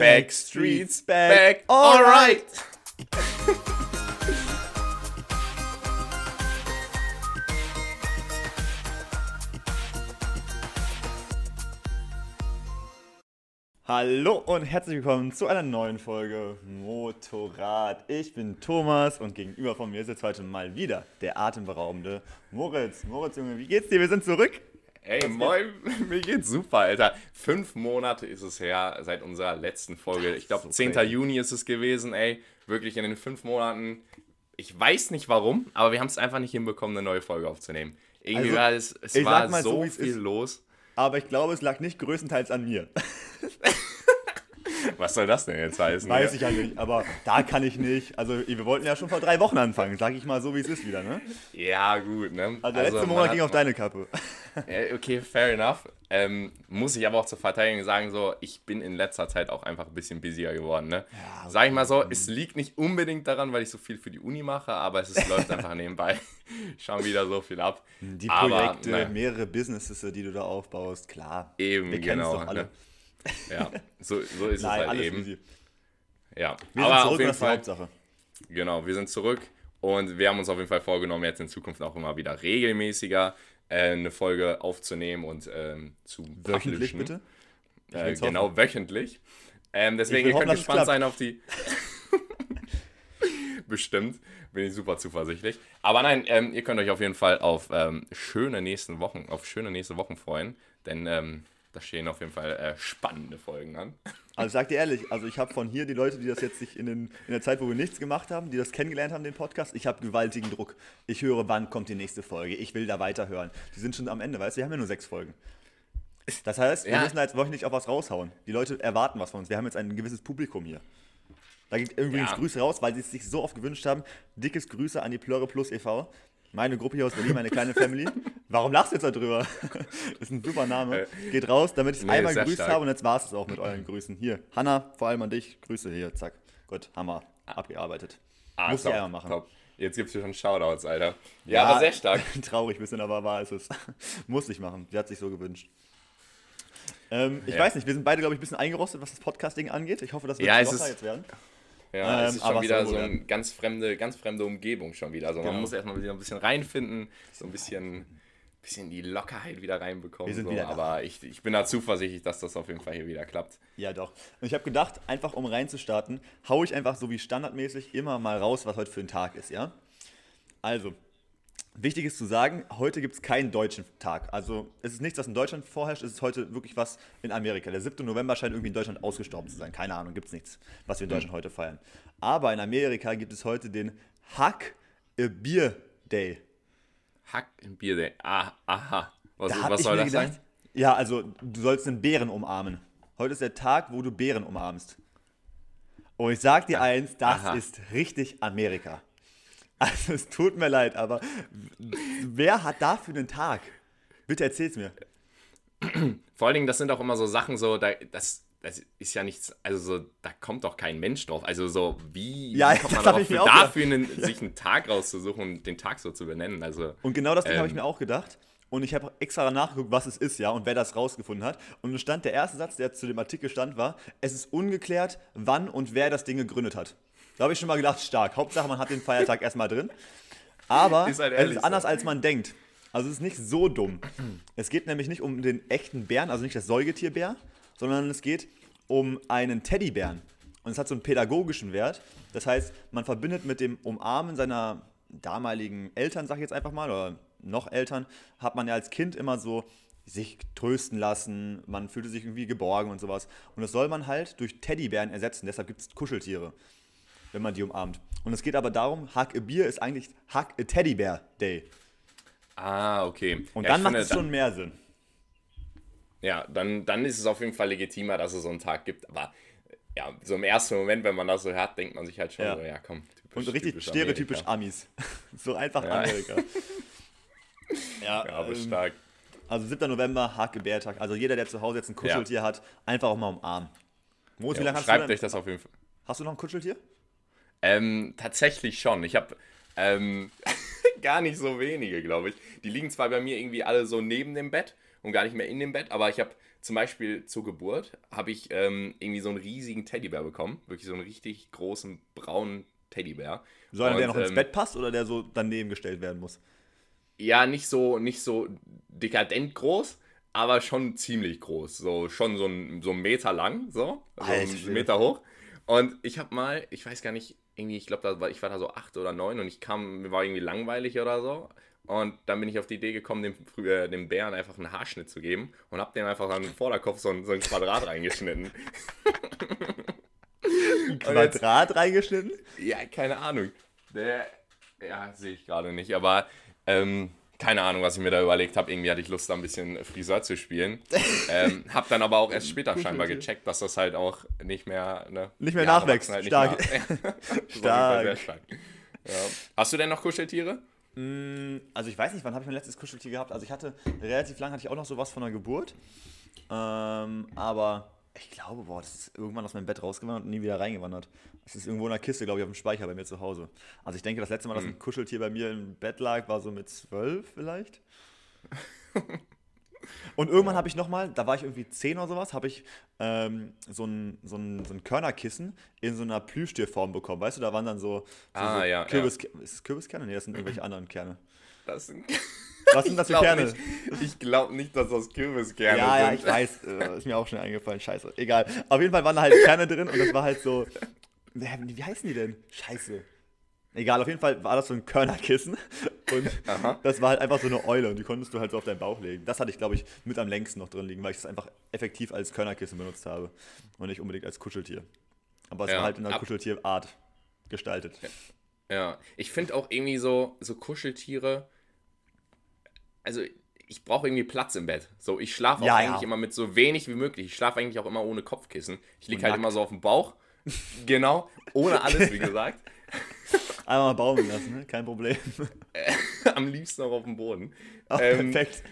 Backstreets back. Alright. Hallo und herzlich willkommen zu einer neuen Folge Motorrad. Ich bin Thomas und gegenüber von mir ist jetzt heute mal wieder der atemberaubende Moritz. Moritz, Junge, wie geht's dir? Wir sind zurück. Ey, moin, mir geht's super, Alter. Fünf Monate ist es her seit unserer letzten Folge. Ich glaube, so 10. Crazy. Juni ist es gewesen, ey. Wirklich in den fünf Monaten. Ich weiß nicht warum, aber wir haben es einfach nicht hinbekommen, eine neue Folge aufzunehmen. Irgendwie also, war es, es war so, so viel ist, los. Aber ich glaube, es lag nicht größtenteils an mir. Was soll das denn jetzt heißen? Weiß ich ja nicht, aber da kann ich nicht. Also, wir wollten ja schon vor drei Wochen anfangen, sag ich mal so, wie es ist wieder, ne? Ja, gut, ne? Also, der also, letzte Monat ging auf deine Kappe. okay, fair enough. Ähm, muss ich aber auch zur Verteidigung sagen, so, ich bin in letzter Zeit auch einfach ein bisschen busier geworden, ne? Ja, okay. Sag ich mal so, es liegt nicht unbedingt daran, weil ich so viel für die Uni mache, aber es ist, läuft einfach nebenbei schon wieder so viel ab. Die Projekte, aber, ne. mehrere Businesses, die du da aufbaust, klar. Eben, wir genau. Doch alle. Ne? Ja, so, so ist Nein, es halt eben. Easy. Ja, wir aber zurück, auf jeden Fall. Hauptsache. Genau, wir sind zurück und wir haben uns auf jeden Fall vorgenommen, jetzt in Zukunft auch immer wieder regelmäßiger äh, eine Folge aufzunehmen und ähm, zu Wöchentlich bitte? Äh, genau, wöchentlich. Ähm, deswegen ihr könnt gespannt sein auf die. Bestimmt, bin ich super zuversichtlich. Aber nein, ähm, ihr könnt euch auf jeden Fall auf ähm, schöne nächsten Wochen, auf schöne nächste Wochen freuen, denn ähm, da stehen auf jeden Fall äh, spannende Folgen an. Also ich sag dir ehrlich, also ich habe von hier die Leute, die das jetzt sich in, den, in der Zeit, wo wir nichts gemacht haben, die das kennengelernt haben, den Podcast, ich habe gewaltigen Druck. Ich höre, wann kommt die nächste Folge. Ich will da weiterhören. Die sind schon am Ende, weißt du, wir haben ja nur sechs Folgen. Das heißt, wir ja. müssen da jetzt wöchentlich auch was raushauen. Die Leute erwarten was von uns. Wir haben jetzt ein gewisses Publikum hier. Da geht übrigens ja. Grüße raus, weil sie es sich so oft gewünscht haben. Dickes Grüße an die Plöre Plus e.V. Meine Gruppe hier aus Berlin, meine kleine Family. Warum lachst du jetzt darüber? ist ein super Name. Äh, Geht raus, damit ich es nee, einmal grüßt stark. habe und jetzt war es auch mit euren Grüßen. Hier, Hanna, vor allem an dich. Grüße hier, zack. Gut, Hammer. Abgearbeitet. Ah, Muss ich einmal machen. Top. Jetzt gibt es hier schon Shoutouts, Alter. Ja, ja, aber sehr stark. Traurig ein bisschen, aber wahr ist es. Muss ich machen. Sie hat sich so gewünscht. Ähm, ich ja. weiß nicht, wir sind beide, glaube ich, ein bisschen eingerostet, was das Podcasting angeht. Ich hoffe, dass wir ja, locker jetzt werden. Ja, ähm, es ist schon wieder so eine ganz fremde, ganz fremde Umgebung schon wieder. Also man genau. muss erstmal wieder ein bisschen reinfinden, so ein bisschen, bisschen die Lockerheit wieder reinbekommen. Wir sind so. wieder Aber ich, ich bin da zuversichtlich, dass das auf jeden Fall hier wieder klappt. Ja, doch. Und ich habe gedacht, einfach um reinzustarten, haue ich einfach so wie standardmäßig immer mal raus, was heute für ein Tag ist, ja? Also, Wichtig ist zu sagen, heute gibt es keinen deutschen Tag. Also es ist nichts, was in Deutschland vorherrscht, es ist heute wirklich was in Amerika. Der 7. November scheint irgendwie in Deutschland ausgestorben zu sein. Keine Ahnung, gibt es nichts, was wir in hm. Deutschland heute feiern. Aber in Amerika gibt es heute den Hack a Beer Day. Hack a Beer Day. Ah, aha. Was, da was soll das gedacht, sein? Ja, also du sollst einen Bären umarmen. Heute ist der Tag, wo du Bären umarmst. Und ich sag dir eins, das aha. ist richtig Amerika. Also es tut mir leid, aber wer hat dafür einen Tag? Bitte erzähl's mir. Vor allen Dingen, das sind auch immer so Sachen, so, da, das, das ist ja nichts, also so, da kommt doch kein Mensch drauf. Also so, wie, ja, wie kommt man darauf, für, dafür einen, sich einen Tag rauszusuchen und den Tag so zu benennen? Also, und genau das ähm, habe ich mir auch gedacht. Und ich habe extra nachgeguckt, was es ist, ja, und wer das rausgefunden hat. Und stand, der erste Satz, der zu dem Artikel stand, war, es ist ungeklärt, wann und wer das Ding gegründet hat. Da habe ich schon mal gedacht, stark. Hauptsache, man hat den Feiertag erstmal drin. Aber ist halt es ist anders, als man denkt. Also es ist nicht so dumm. Es geht nämlich nicht um den echten Bären, also nicht das Säugetierbär, sondern es geht um einen Teddybären. Und es hat so einen pädagogischen Wert. Das heißt, man verbindet mit dem Umarmen seiner damaligen Eltern, sag ich jetzt einfach mal, oder noch Eltern, hat man ja als Kind immer so sich trösten lassen, man fühlte sich irgendwie geborgen und sowas. Und das soll man halt durch Teddybären ersetzen. Deshalb gibt es Kuscheltiere wenn man die umarmt. Und es geht aber darum, Hug a Beer ist eigentlich Hug a Teddy Bear Day. Ah, okay. Und ja, dann macht es schon dann, mehr Sinn. Ja, dann, dann ist es auf jeden Fall legitimer, dass es so einen Tag gibt. Aber ja, so im ersten Moment, wenn man das so hört, denkt man sich halt schon ja. so, ja komm. Typisch, Und richtig stereotypisch Amerika. Amis. so einfach ja. Amerika. ja, ja, aber ähm, stark. Also 7. November, Hake Bärtag. Also jeder, der zu Hause jetzt ein Kuscheltier ja. hat, einfach auch mal umarmen. Lange hast schreibt du denn, euch das auf jeden Fall. Hast du noch ein Kuscheltier? Ähm, tatsächlich schon. Ich habe ähm, gar nicht so wenige, glaube ich. Die liegen zwar bei mir irgendwie alle so neben dem Bett und gar nicht mehr in dem Bett, aber ich habe zum Beispiel zur Geburt habe ich ähm, irgendwie so einen riesigen Teddybär bekommen. Wirklich so einen richtig großen braunen Teddybär. So einer, der noch ins ähm, Bett passt oder der so daneben gestellt werden muss? Ja, nicht so, nicht so dekadent groß, aber schon ziemlich groß. So, schon so ein, so ein Meter lang, so. So Alter einen. Meter hoch. Und ich habe mal, ich weiß gar nicht, irgendwie, ich glaube, war, ich war da so acht oder neun und ich kam, mir war irgendwie langweilig oder so. Und dann bin ich auf die Idee gekommen, dem, früher, dem Bären einfach einen Haarschnitt zu geben und habe dem einfach an den Vorderkopf so ein, so ein Quadrat reingeschnitten. Quadrat reingeschnitten? Ja, keine Ahnung. Der, ja, sehe ich gerade nicht, aber ähm, keine Ahnung, was ich mir da überlegt habe. Irgendwie hatte ich Lust, da ein bisschen Friseur zu spielen. ähm, hab dann aber auch erst später scheinbar gecheckt, dass das halt auch nicht mehr. Ne, Nicht mehr nachwächst. wachsen Stark. Nicht Fall Stark. sehr stark. Ja. Hast du denn noch Kuscheltiere? Also ich weiß nicht, wann habe ich mein letztes Kuscheltier gehabt. Also ich hatte relativ lange hatte ich auch noch sowas von der Geburt. Ähm, aber ich glaube, boah, das ist irgendwann aus meinem Bett rausgewandert und nie wieder reingewandert. Das ist irgendwo in der Kiste, glaube ich, auf dem Speicher bei mir zu Hause. Also ich denke, das letzte Mal, dass ein Kuscheltier bei mir im Bett lag, war so mit zwölf vielleicht. Und irgendwann habe ich nochmal, da war ich irgendwie 10 oder sowas, habe ich ähm, so, ein, so, ein, so ein Körnerkissen in so einer Plüschtierform bekommen. Weißt du, da waren dann so, so, Ah, so ja, Kürbis, Ist es Kürbiskerne? Nee, das sind irgendwelche anderen Kerne. Das sind. Was sind das für Kerne? Nicht, ich glaube nicht, dass das Kürbiskerne Ja, ja, sind. ich weiß. äh, Ist mir auch schnell eingefallen. Scheiße. Egal. Auf jeden Fall waren da halt Kerne drin und das war halt so. Wie heißen die denn? Scheiße. Egal, auf jeden Fall war das so ein Körnerkissen. Und Aha. das war halt einfach so eine Eule und die konntest du halt so auf deinen Bauch legen. Das hatte ich, glaube ich, mit am längsten noch drin liegen, weil ich das einfach effektiv als Körnerkissen benutzt habe und nicht unbedingt als Kuscheltier. Aber es Ja, war halt in einer Kuscheltierart gestaltet. Ja, ich finde auch irgendwie so, so Kuscheltiere. Also, ich brauche irgendwie Platz im Bett. So, ich schlafe auch Ja, eigentlich ja. immer mit so wenig wie möglich. Ich schlafe eigentlich auch immer ohne Kopfkissen. Ich liege halt nackt. immer so auf dem Bauch. genau, ohne alles, wie gesagt. Einmal mal baumeln lassen, ne? kein Problem. Am liebsten auch auf dem Boden. Oh, Ähm, perfekt.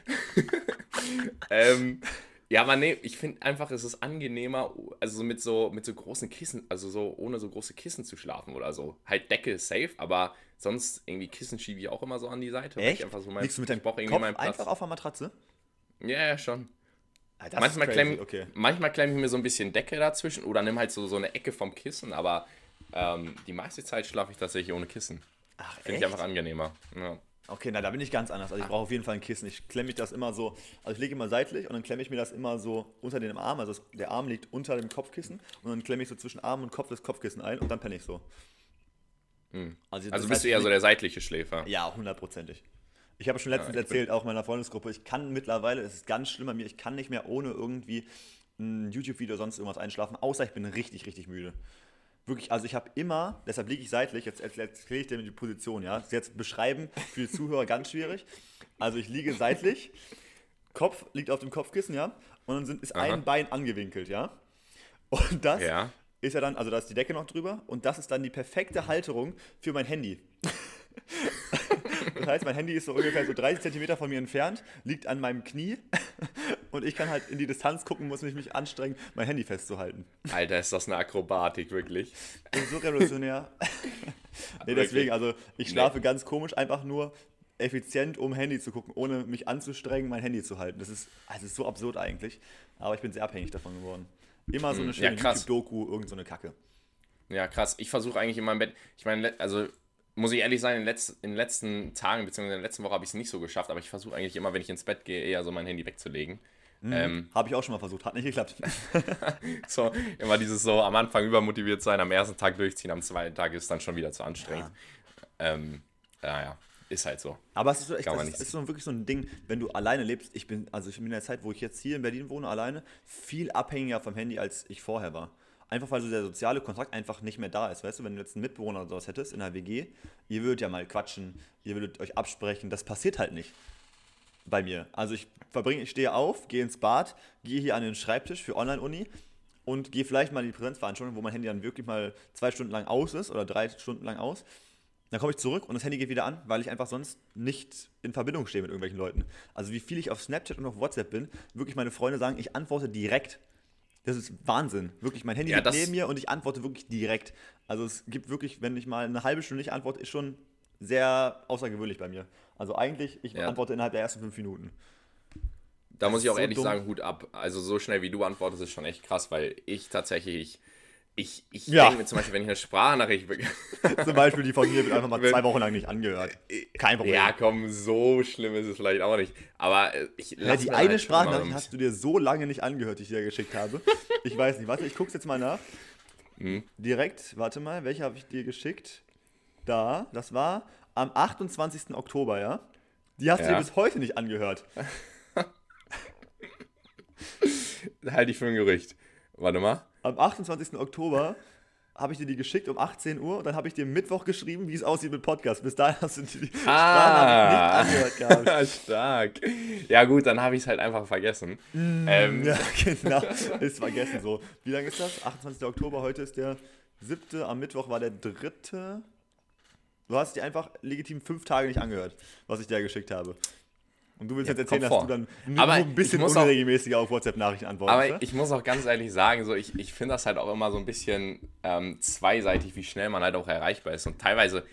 Ähm, ja, aber nee, ich finde einfach, es ist angenehmer, also so mit so mit so großen Kissen, also so ohne so große Kissen zu schlafen oder so. Halt Decke ist safe, aber sonst irgendwie Kissen schiebe ich auch immer so an die Seite. Echt? Einfach so mein, Liegst du mit deinem Kopf einfach auf der Matratze? Ja, ja, schon. Ah, manchmal klemme okay. manchmal klemm ich mir so ein bisschen Decke dazwischen oder nimm halt so, so eine Ecke vom Kissen, aber ähm, die meiste Zeit schlafe ich tatsächlich ohne Kissen. Ach, Finde ich einfach angenehmer. Ja. Okay, na, da bin ich ganz anders. Also ich brauche auf jeden Fall ein Kissen. Ich klemme mich das immer so, also ich lege immer seitlich und dann klemme ich mir das immer so unter den Arm. Also der Arm liegt unter dem Kopfkissen und dann klemme ich so zwischen Arm und Kopf das Kopfkissen ein und dann penne ich so. Hm. Also, Also bist du eher so der seitliche Schläfer. Ja, hundertprozentig. Ich habe schon letztens Ja, erzählt, auch meiner Freundesgruppe, ich kann mittlerweile, es ist ganz schlimm bei mir, ich kann nicht mehr ohne irgendwie ein YouTube-Video oder sonst irgendwas einschlafen, außer ich bin richtig, richtig müde. Wirklich, also ich habe immer, deshalb liege ich seitlich, jetzt, jetzt erkläre ich dir die Position, ja. Das ist jetzt beschreiben für die Zuhörer ganz schwierig. Also ich liege seitlich, Kopf liegt auf dem Kopfkissen, ja, und dann sind, ist Aha. ein Bein angewinkelt, ja. Und das Ja. ist ja dann, also da ist die Decke noch drüber und das ist dann die perfekte Halterung für mein Handy. Das heißt, mein Handy ist so ungefähr so 30 Zentimeter von mir entfernt, liegt an meinem Knie und ich kann halt in die Distanz gucken, muss mich, mich anstrengen, mein Handy festzuhalten. Alter, ist das eine Akrobatik, wirklich. Das ist so revolutionär. nee, deswegen, also ich schlafe ganz komisch, einfach nur effizient, um Handy zu gucken, ohne mich anzustrengen, mein Handy zu halten. Das ist, also es ist so absurd eigentlich, aber ich bin sehr abhängig davon geworden. Immer so eine Hm, ja, schöne krass. YouTube-Doku, irgend so eine Kacke. Ja, krass. Ich versuche eigentlich in meinem Bett, ich meine, also muss ich ehrlich sein, in, letz, in den letzten Tagen, beziehungsweise in der letzten Woche habe ich es nicht so geschafft, aber ich versuche eigentlich immer, wenn ich ins Bett gehe, eher so mein Handy wegzulegen. Ähm, Habe ich auch schon mal versucht, hat nicht geklappt. so, immer dieses so am Anfang übermotiviert sein, am ersten Tag durchziehen, am zweiten Tag ist dann schon wieder zu anstrengend. Ähm, naja, ist halt so. Aber es ist, so echt, das nicht ist so wirklich so ein Ding, wenn du alleine lebst. Ich bin, also ich bin in der Zeit, wo ich jetzt hier in Berlin wohne, alleine, viel abhängiger vom Handy, als ich vorher war. Einfach weil so der soziale Kontakt einfach nicht mehr da ist. Weißt du, wenn du jetzt einen Mitbewohner oder sowas hättest in der WG, ihr würdet ja mal quatschen, ihr würdet euch absprechen, das passiert halt nicht bei mir. Also ich verbringe, ich stehe auf, gehe ins Bad, gehe hier an den Schreibtisch für Online-Uni und gehe vielleicht mal in die Präsenzveranstaltung, wo mein Handy dann wirklich mal zwei Stunden lang aus ist oder drei Stunden lang aus. Dann komme ich zurück und das Handy geht wieder an, weil ich einfach sonst nicht in Verbindung stehe mit irgendwelchen Leuten. Also wie viel ich auf Snapchat und auf WhatsApp bin, wirklich meine Freunde sagen, ich antworte direkt. Das ist Wahnsinn. Wirklich, mein Handy Ja, liegt neben mir und ich antworte wirklich direkt. Also es gibt wirklich, wenn ich mal eine halbe Stunde nicht antworte, ist schon sehr außergewöhnlich bei mir. Also eigentlich, ich Ja. antworte innerhalb der ersten fünf Minuten. da muss ich auch so ehrlich dumm. sagen, Hut ab. Also so schnell wie du antwortest, ist schon echt krass, weil ich tatsächlich, ich, ich Ja. denke mir zum Beispiel, wenn ich eine Sprachnachricht bekomme, Zum Beispiel die von mir wird einfach mal zwei Wochen lang nicht angehört. Kein Problem. ja komm, so schlimm ist es vielleicht auch nicht. Aber äh, ich Ja, die eine halt Sprachnachricht hast du dir so lange nicht angehört, die ich dir geschickt habe. Ich weiß nicht, warte, ich guck's jetzt mal nach. Hm. Direkt, warte mal, welche habe ich dir geschickt? Da, das war am 28. Oktober, ja? Die hast du Ja. dir bis heute nicht angehört. Halte ich für ein Gerücht. Warte mal. Am 28. Oktober habe ich dir die geschickt um 18 Uhr und dann habe ich dir Mittwoch geschrieben, wie es aussieht mit Podcast. Bis dahin hast du die Ah, nicht angehört gehabt. stark. Ja gut, dann habe ich es halt einfach vergessen. ähm, Ja, genau. Ist vergessen so. Wie lange ist das? 28. Oktober, heute ist der 7. Am Mittwoch war der 3. Du hast dir einfach legitim fünf Tage nicht angehört, was ich dir geschickt habe. Und du willst Ja, jetzt erzählen, dass kommt du vor. dann nur, Aber ein bisschen unregelmäßiger auf WhatsApp-Nachrichten antwortest. Aber ne? ich muss auch ganz ehrlich sagen, so ich, ich finde das halt auch immer so ein bisschen ähm, zweiseitig, wie schnell man halt auch erreichbar ist. Und teilweise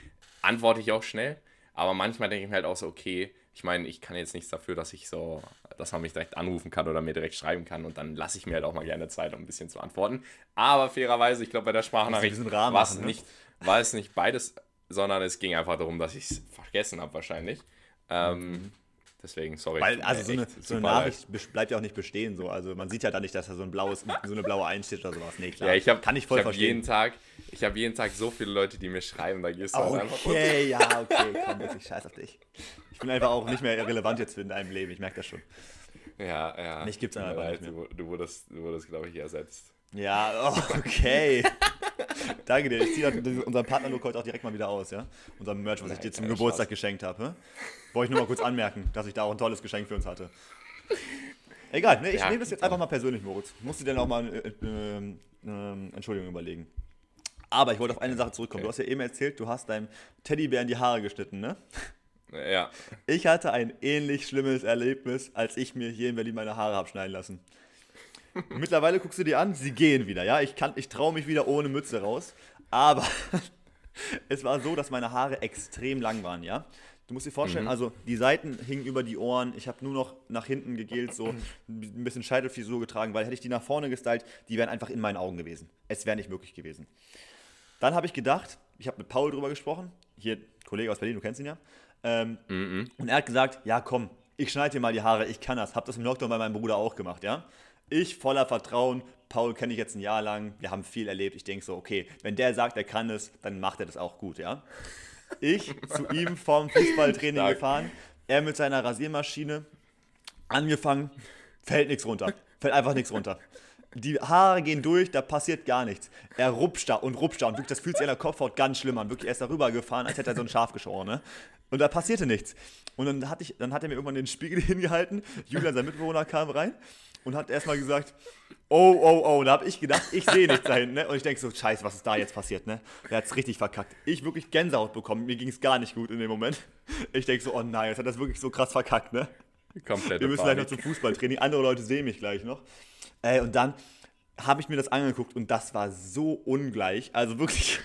antworte ich auch schnell, aber manchmal denke ich mir halt auch so, okay, ich meine, ich kann jetzt nichts dafür, dass ich so, dass man mich direkt anrufen kann oder mir direkt schreiben kann und dann lasse ich mir halt auch mal gerne Zeit, um ein bisschen zu antworten. Aber fairerweise, ich glaube, bei der Sprachnachricht war es ne? nicht, war es nicht beides, sondern es ging einfach darum, dass ich es vergessen habe wahrscheinlich. Ähm, Deswegen, sorry. Weil, also so eine, so eine leid. Nachricht bes- bleibt ja auch nicht bestehen. So. Also man sieht ja da nicht, dass da so ein blaues, so eine blaue Eins steht oder sowas. Nee, klar. Ja, ich hab, Kann ich voll hab verstehen. jeden Tag, ich habe jeden Tag so viele Leute, die mir schreiben, da gehst du halt einfach. Okay, ja, okay, komm, wirklich scheiß auf dich. Ich bin einfach auch nicht mehr relevant jetzt in deinem Leben, ich merke das schon. Ja, ja. Mich gibt's einfach leid, nicht Du, du wurdest, du wurdest glaube ich, ersetzt. Ja, oh, okay. Danke dir. Ich ziehe unseren Partnerlook heute auch direkt mal wieder aus, ja? Unser Merch, was ich dir zum Geburtstag geschenkt habe. Wollte ich nur mal kurz anmerken, dass ich da auch ein tolles Geschenk für uns hatte. Egal, ne, ich Ja, nehme das jetzt einfach mal persönlich, Moritz. Musst du dir noch mal äh, äh, äh, Entschuldigung überlegen. Aber ich wollte auf eine Sache zurückkommen. Du hast ja eben erzählt, du hast deinem Teddybär in die Haare geschnitten, ne? Ja. Ich hatte ein ähnlich schlimmes Erlebnis, als ich mir hier in Berlin meine Haare habe schneiden lassen. Mittlerweile guckst du dir an, sie gehen wieder, ja. Ich, kann- ich traue mich wieder ohne Mütze raus. Aber es war so, dass meine Haare extrem lang waren, ja. Du musst dir vorstellen, also die Seiten hingen über die Ohren. Ich habe nur noch nach hinten gegelt, so ein bisschen Scheitelfrisur getragen, weil hätte ich die nach vorne gestylt, die wären einfach in meinen Augen gewesen. Es wäre nicht möglich gewesen. Dann habe ich gedacht, ich habe mit Paul drüber gesprochen, hier Kollege aus Berlin, du kennst ihn ja. Ähm, Und er hat gesagt, ja komm, ich schneide dir mal die Haare, ich kann das. Hab das im Lockdown bei meinem Bruder auch gemacht, ja. Ich voller Vertrauen, Paul kenne ich jetzt ein Jahr lang, wir haben viel erlebt. Ich denke so, okay, wenn der sagt, er kann es, dann macht er das auch gut, ja. Ich zu ihm vom Fußballtraining Stark. gefahren, er mit seiner Rasiermaschine, angefangen, fällt nichts runter. Fällt einfach nichts runter. Die Haare gehen durch, da passiert gar nichts. Er rupscht da und rupscht da und wirklich, das fühlt sich an der Kopfhaut ganz schlimm an. Wirklich, er ist da rübergefahren, als hätte er so ein Schaf geschoren, ne? Und da passierte nichts. Und dann, hatte ich, dann hat er mir irgendwann den Spiegel hingehalten. Julian, sein Mitbewohner, kam rein und hat erstmal gesagt, oh, oh, oh. Da habe ich gedacht, ich sehe nichts da hinten, ne? Und ich denke so, scheiße, was ist da jetzt passiert, ne? Der hat es richtig verkackt. Ich wirklich Gänsehaut bekommen. Mir ging es gar nicht gut in dem Moment. Ich denke so, oh nein, jetzt hat das wirklich so krass verkackt, ne? Komplett. Wir müssen gleich noch zum Fußballtraining. Andere Leute sehen mich gleich noch. Ey, und dann habe ich mir das angeguckt und das war so ungleich. Also wirklich.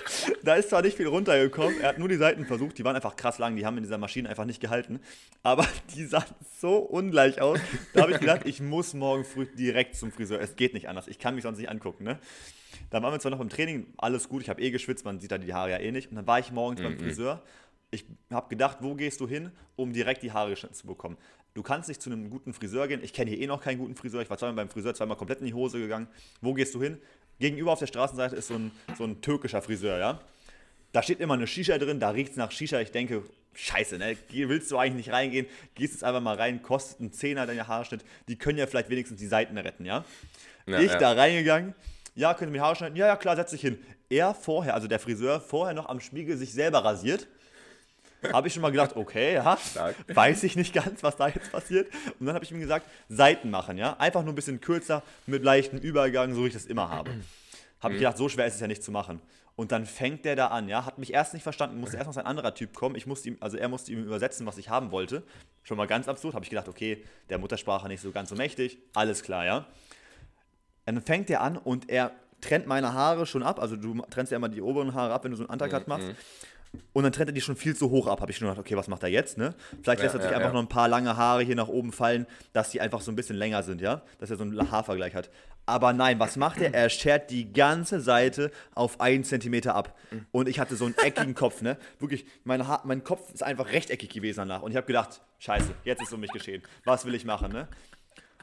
da ist zwar nicht viel runtergekommen, er hat nur die Seiten versucht, die waren einfach krass lang, die haben in dieser Maschine einfach nicht gehalten. Aber die sahen so ungleich aus. Da habe ich gedacht, ich muss morgen früh direkt zum Friseur. Es geht nicht anders. Ich kann mich sonst nicht angucken, ne? Dann waren wir zwar noch im Training, alles gut, ich habe eh geschwitzt, man sieht da die Haare ja eh nicht. Und dann war ich morgens beim Friseur. Ich habe gedacht, wo gehst du hin, um direkt die Haare geschnitten zu bekommen? Du kannst nicht zu einem guten Friseur gehen. Ich kenne hier eh noch keinen guten Friseur. Ich war zweimal beim Friseur, zweimal komplett in die Hose gegangen. Wo gehst du hin? Gegenüber auf der Straßenseite ist so ein, so ein türkischer Friseur, ja? Da steht immer eine Shisha drin, da riecht es nach Shisha. Ich denke, scheiße, ne? Willst du eigentlich nicht reingehen? Gehst jetzt einfach mal rein, kostet einen Zehner deine Haarschnitt. Die können ja vielleicht wenigstens die Seiten retten, ja? Ja, ich ja. da reingegangen. Ja, könnt ihr mir Haare schneiden? Ja, ja, klar, setz dich hin. Er vorher, also der Friseur, vorher noch am Spiegel sich selber rasiert. Habe ich schon mal gedacht, okay, ja, Stark. weiß ich nicht ganz, was da jetzt passiert. Und dann habe ich ihm gesagt, Seiten machen, ja. Einfach nur ein bisschen kürzer, mit leichten Übergang, so wie ich das immer habe. Habe ich gedacht, so schwer ist es ja nicht zu machen. Und dann fängt der da an, ja. Hat mich erst nicht verstanden, musste erst noch ein anderer Typ kommen. Ich musste ihm, also er musste ihm übersetzen, was ich haben wollte. Schon mal ganz absurd. Habe ich gedacht, okay, der Muttersprache nicht so ganz so mächtig. Alles klar, ja. Dann fängt er an und er trennt meine Haare schon ab. Also du trennst ja immer die oberen Haare ab, wenn du so einen Undercut machst. Und dann trennt er die schon viel zu hoch ab. Habe ich schon gedacht, okay, was macht er jetzt, ne? Vielleicht Ja, lässt er sich ja, einfach ja. noch ein paar lange Haare hier nach oben fallen, dass die einfach so ein bisschen länger sind, ja? Dass er so einen Haarvergleich hat. Aber nein, was macht er? Er schert die ganze Seite auf einen Zentimeter ab. Und ich hatte so einen eckigen Kopf, ne? Wirklich, mein, Haar, mein Kopf ist einfach rechteckig gewesen danach. Und ich habe gedacht, scheiße, jetzt ist um mich geschehen. Was will ich machen, ne?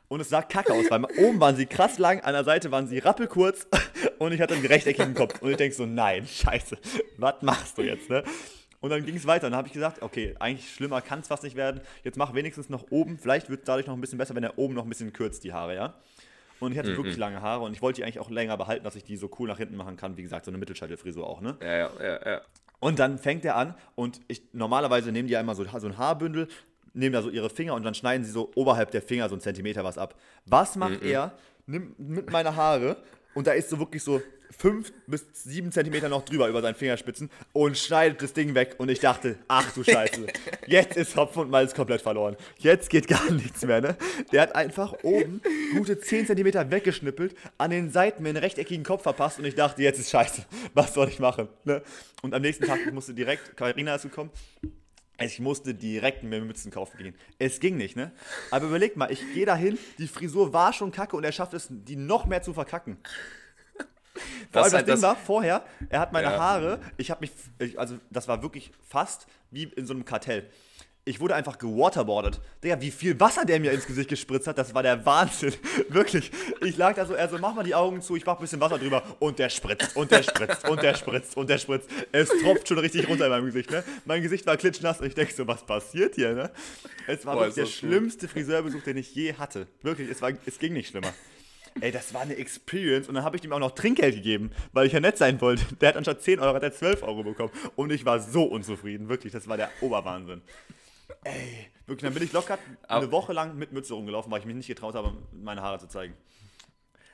Und es sah kacke aus, weil oben waren sie krass lang, an der Seite waren sie rappelkurz und ich hatte einen rechteckigen Kopf. Und ich denke so, nein, scheiße, was machst du jetzt, ne? Und dann ging es weiter und dann habe ich gesagt, okay, eigentlich schlimmer kann es fast nicht werden. Jetzt mach wenigstens noch oben, vielleicht wird es dadurch noch ein bisschen besser, wenn er oben noch ein bisschen kürzt, die Haare, ja? Und ich hatte wirklich lange Haare und ich wollte die eigentlich auch länger behalten, dass ich die so cool nach hinten machen kann. Wie gesagt, so eine Mittelscheitelfrisur auch, ne? Ja, ja, ja, ja. Und dann fängt er an und ich normalerweise nehmen die einmal so, so ein Haarbündel, nehmen da so ihre Finger und dann schneiden sie so oberhalb der Finger so einen Zentimeter was ab. Was macht er? Nimmt mit meine Haare und da ist so wirklich so fünf bis sieben Zentimeter noch drüber über seinen Fingerspitzen und schneidet das Ding weg. Und ich dachte, ach du Scheiße, jetzt ist Hopfen und Malz komplett verloren. Jetzt geht gar nichts mehr, ne? Der hat einfach oben gute 10 Zentimeter weggeschnippelt, an den Seiten mir einen rechteckigen Kopf verpasst und ich dachte, jetzt ist Scheiße. Was soll ich machen? Ne? Und am nächsten Tag musste direkt, Karina ist gekommen, ich musste direkt mir Mützen kaufen gehen. Es ging nicht, ne? Aber überleg mal, ich gehe dahin, die Frisur war schon kacke und er schafft es, die noch mehr zu verkacken. Vor Das allem das halt Ding das- war, vorher, er hat meine Ja. Haare, ich habe mich, ich, also das war wirklich fast wie in so einem Kartell. Ich wurde einfach gewaterboardet. Digga, wie viel Wasser der mir ins Gesicht gespritzt hat, das war der Wahnsinn. Wirklich. Ich lag da so, er so, mach mal die Augen zu, ich mach ein bisschen Wasser drüber. Und der spritzt, und der spritzt, und der spritzt, und der spritzt. Es tropft schon richtig runter in meinem Gesicht, ne? Mein Gesicht war klitschnass und ich denke so, was passiert hier, ne? Es war Boah, wirklich der gut. schlimmste Friseurbesuch, den ich je hatte. Wirklich, es, war, es ging nicht schlimmer. Ey, das war eine Experience und dann habe ich ihm auch noch Trinkgeld gegeben, weil ich ja nett sein wollte. Der hat anstatt 10 Euro, hat er 12 Euro bekommen und ich war so unzufrieden, wirklich, das war der Oberwahnsinn. Ey, wirklich, dann bin ich locker eine Aber- Woche lang mit Mütze rumgelaufen, weil ich mich nicht getraut habe, meine Haare zu zeigen.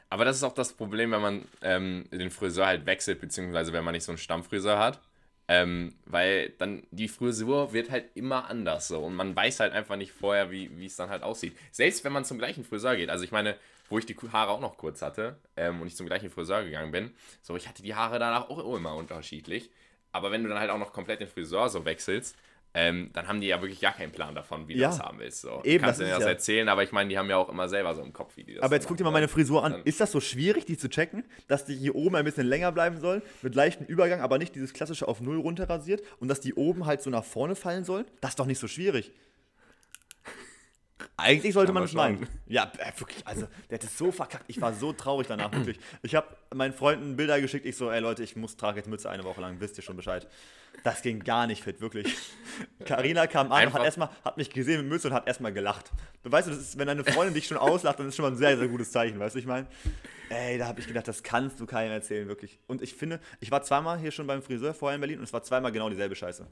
Aber das ist auch das Problem, wenn man ähm, den Friseur halt wechselt, beziehungsweise wenn man nicht so einen Stammfriseur hat. Ähm, weil dann die Frisur wird halt immer anders so und man weiß halt einfach nicht vorher, wie wie es dann halt aussieht. Selbst wenn man zum gleichen Friseur geht. Also ich meine, wo ich die Haare auch noch kurz hatte ähm, und ich zum gleichen Friseur gegangen bin, so ich hatte die Haare danach auch immer unterschiedlich. Aber wenn du dann halt auch noch komplett den Friseur so wechselst, ähm, dann haben die ja wirklich gar keinen Plan davon, wie du Ja. das haben willst. So. Eben, du kannst das ist das ja- erzählen, aber ich meine, die haben ja auch immer selber so im Kopf, wie die das Aber jetzt guck dir mal meine Frisur an. Ist das so schwierig, die zu checken, dass die hier oben ein bisschen länger bleiben soll, mit leichtem Übergang, aber nicht dieses klassische auf Null runter rasiert und dass die oben halt so nach vorne fallen sollen? Das ist doch nicht so schwierig. Eigentlich sollte man es meinen. Ja, äh, wirklich, also der hat es so verkackt. Ich war so traurig danach, wirklich. Ich habe meinen Freunden Bilder geschickt. Ich so, ey Leute, ich muss trage jetzt Mütze eine Woche lang, wisst ihr schon Bescheid. Das ging gar nicht fit, wirklich. Karina kam an hat erstmal, hat mich gesehen mit Mütze und hat erstmal gelacht. Du weißt, du, das ist, wenn deine Freundin dich schon auslacht, dann ist schon mal ein sehr, sehr gutes Zeichen, weißt du, ich meine? Ey, da habe ich gedacht, das kannst du keinem erzählen, wirklich. Und ich finde, ich war zweimal hier schon beim Friseur vorher in Berlin und es war zweimal genau dieselbe Scheiße.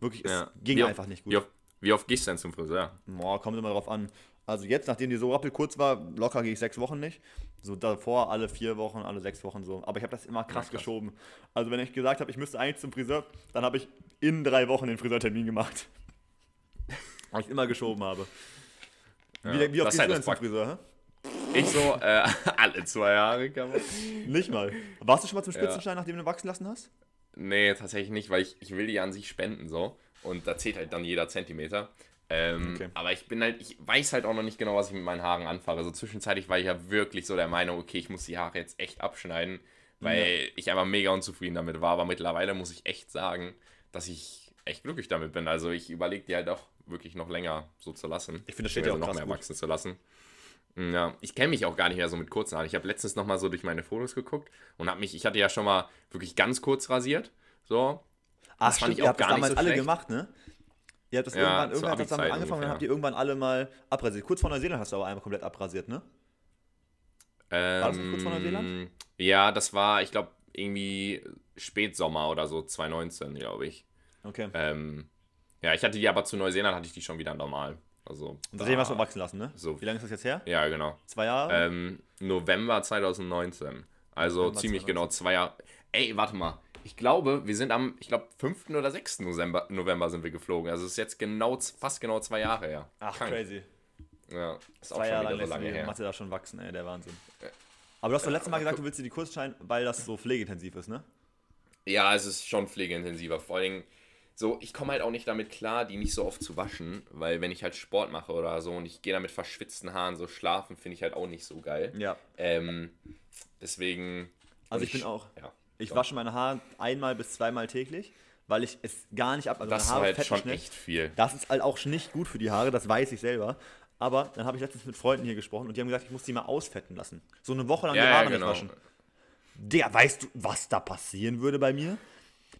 Wirklich, es Ja. ging oft- einfach nicht gut. Oft, wie oft gehst du denn zum Friseur? Boah, kommt immer drauf an. Also jetzt, nachdem die so rappelkurz war, locker gehe ich sechs Wochen nicht. So davor alle vier Wochen, alle sechs Wochen so. Aber ich habe das immer krass, krass. geschoben. Also wenn ich gesagt habe, ich müsste eigentlich zum Friseur, dann habe ich in drei Wochen den Friseurtermin gemacht. Weil ich immer geschoben habe. Ja, wie, wie oft gehst halt du denn zum Friseur? Ich so, äh, alle zwei Jahre kann man. Hä? Nicht mal. Warst du schon mal zum Ja. Spitzenstein, nachdem du wachsen lassen hast? Nee, tatsächlich nicht, weil ich, ich will die an sich spenden so. Und da zählt halt dann jeder Zentimeter. Ähm, Okay. Aber ich bin halt, ich weiß halt auch noch nicht genau, was ich mit meinen Haaren anfange. Also zwischenzeitlich war ich ja wirklich so der Meinung, okay, ich muss die Haare jetzt echt abschneiden, weil ich einfach mega unzufrieden damit war. Aber mittlerweile muss ich echt sagen, dass ich echt glücklich damit bin. Also ich überlege die halt auch wirklich noch länger so zu lassen. Ich finde, das steht ja auch noch mehr gut. wachsen zu lassen. Ja, ich kenne mich auch gar nicht mehr so mit kurzen Haaren. Ich habe letztens noch mal so durch meine Fotos geguckt und habe mich, ich hatte ja schon mal wirklich ganz kurz rasiert, so. Ach, fand ich ihr habt das damals so alle schlecht. gemacht, ne? Ihr habt das Ja, irgendwann, irgendwann das damit angefangen und habt ihr irgendwann alle mal abrasiert. Kurz vor Neuseeland hast du aber einmal komplett abrasiert, ne? Ähm, das nicht kurz vor Neuseeland? Ja, das war, ich glaube, irgendwie Spätsommer oder so, 2019, glaube ich. Okay. Ähm, ja, ich hatte die aber zu Neuseeland, hatte ich die schon wieder normal. Also, Und da- seitdem hast du wachsen lassen, ne? so- Wie lange ist das jetzt her? Ja, genau. Zwei Jahre? Ähm, November 2019. Also November ziemlich 2019. genau zwei Jahre. Ey, warte mal. Ich glaube, wir sind am, ich glaube, 5. oder 6. November, November sind wir geflogen. Also es ist jetzt genau, fast genau zwei Jahre her. Ach, Krank. crazy. Ja, ist auch Zwei schon Jahre wieder lang so lange her. Mathe da schon wachsen, ey, der Wahnsinn. Aber du hast doch letztes Mal gesagt, du willst dir die Kurse schneiden, weil das so pflegeintensiv ist, ne? Ja, es ist schon pflegeintensiver. Vor allem, so, ich komme halt auch nicht damit klar, die nicht so oft zu waschen, weil wenn ich halt Sport mache oder so und ich gehe da mit verschwitzten Haaren so schlafen, finde ich halt auch nicht so geil. Ja. Ähm, deswegen. Also und ich bin auch. Ja. Ich wasche meine Haare einmal bis zweimal täglich, weil ich es gar nicht ab. Also Das ist Haare halt schon echt viel. Das ist halt auch nicht gut für die Haare, das weiß ich selber. Aber dann habe ich letztens mit Freunden hier gesprochen und die haben gesagt, ich muss die mal ausfetten lassen. So eine Woche lang Ja, die ja, Haare genau. nicht waschen. Der, weißt du, was da passieren würde bei mir?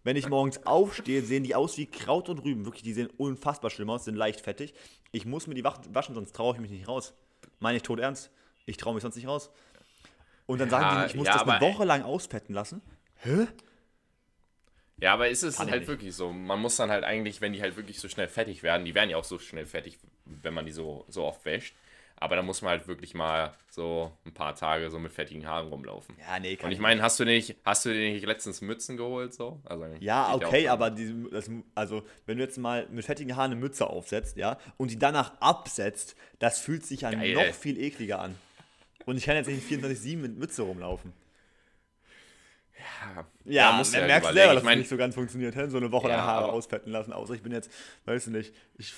Wenn ich morgens aufstehe, sehen die aus wie Kraut und Rüben. Wirklich, die sehen unfassbar schlimm aus, sind leicht fettig. Ich muss mir die waschen, sonst traue ich mich nicht raus. Meine ich tot ernst. Ich traue mich sonst nicht raus. Und dann sagen Ja, die, mir, ich muss ja, das eine Woche lang ausfetten lassen. Hä? Ja, aber ist es ich halt wirklich so. Man muss dann halt eigentlich, wenn die halt wirklich so schnell fertig werden, die werden ja auch so schnell fertig, wenn man die so, so oft wäscht. Aber da muss man halt wirklich mal so ein paar Tage so mit fettigen Haaren rumlaufen. Ja, nee, kann Und ich meine, hast du nicht, hast du dir nicht letztens Mützen geholt so? Also, Ja, okay, aber die, das, also wenn du jetzt mal mit fettigen Haaren eine Mütze aufsetzt, ja, und die danach absetzt, das fühlt sich ja noch viel ekliger an. Und ich kann jetzt nicht 24-7 mit Mütze rumlaufen. Ja, du man halt merkst selber, dass es nicht so ganz funktioniert, hä? so eine Woche lang Ja, Haare aber- ausfetten lassen. Außer ich bin jetzt, weißt du nicht, ich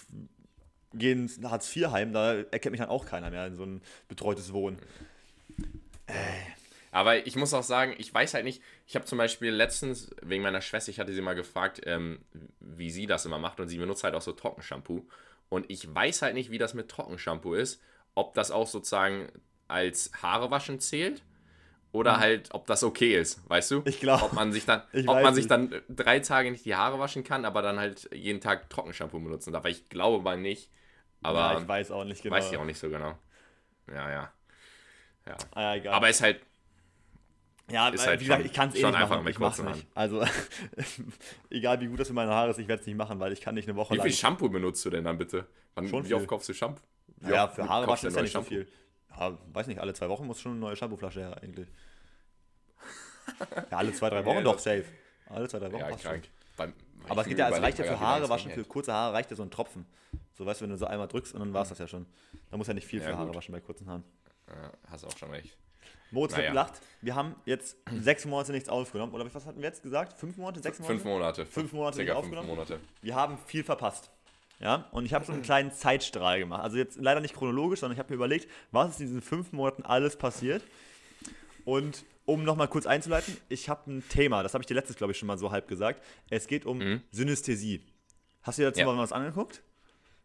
gehe ins Hartz-IV-Heim, da erkennt mich dann auch keiner mehr in so ein betreutes Wohnen. Aber ich muss auch sagen, ich weiß halt nicht, ich habe zum Beispiel letztens, wegen meiner Schwester, ich hatte sie mal gefragt, ähm, wie sie das immer macht und sie benutzt halt auch so Trockenshampoo. Und ich weiß halt nicht, wie das mit Trockenshampoo ist, ob das auch sozusagen als Haare waschen zählt oder halt, ob das okay ist, weißt du? Mhm. Ich glaub- Ob man sich dann, ob man sich nicht. dann drei Tage nicht die Haare waschen kann, aber dann halt jeden Tag Trockenshampoo benutzen darf. Ich glaube mal nicht. Aber ja, ich weiß auch nicht genau. weiß ich auch nicht so genau. Ja, ja. Ja. Ah, ja. Aber ist halt Ja, Ist halt wie gesagt, ich kann es eh nicht machen. Ich mach's nicht. Also, egal wie gut das für meine Haare ist, ich werde es nicht machen, weil ich kann nicht eine Woche Wie lang. viel Shampoo benutzt du denn dann bitte? Wann, Schon wie viel. oft kaufst du Shampoo? Wie ja, für Haare waschen ist ja nicht so viel. Ja, weiß nicht, alle zwei Wochen muss schon eine neue Shampooflasche her eigentlich. ja, alle zwei, drei Wochen Ja, doch, safe. Alle zwei, drei Wochen Ja, passt schon. krank. Beim- Aber es geht ja, es überleg reicht ja für Haare waschen, für kurze Haare reicht ja so ein Tropfen. So, weißt du, wenn du so einmal drückst und dann war es das ja schon. Da muss ja nicht viel Ja, für Haare gut. waschen bei kurzen Haaren. Ja, hast auch schon recht. Moritz hat Naja. gelacht, wir haben jetzt sechs Monate nichts aufgenommen. Oder was hatten wir jetzt gesagt? Fünf Monate? Sechs Monate? Fünf Monate. Fünf Monate Circa nicht fünf aufgenommen? Monate. wir haben viel verpasst. Ja, und ich habe so einen kleinen Zeitstrahl gemacht. Also jetzt leider nicht chronologisch, sondern ich habe mir überlegt, was ist in diesen fünf Monaten alles passiert. Und um nochmal kurz einzuleiten, ich habe ein Thema, das habe ich dir letztes, glaube ich, schon mal so halb gesagt. Es geht um Synästhesie. Hast du dir dazu Ja. mal was angeguckt?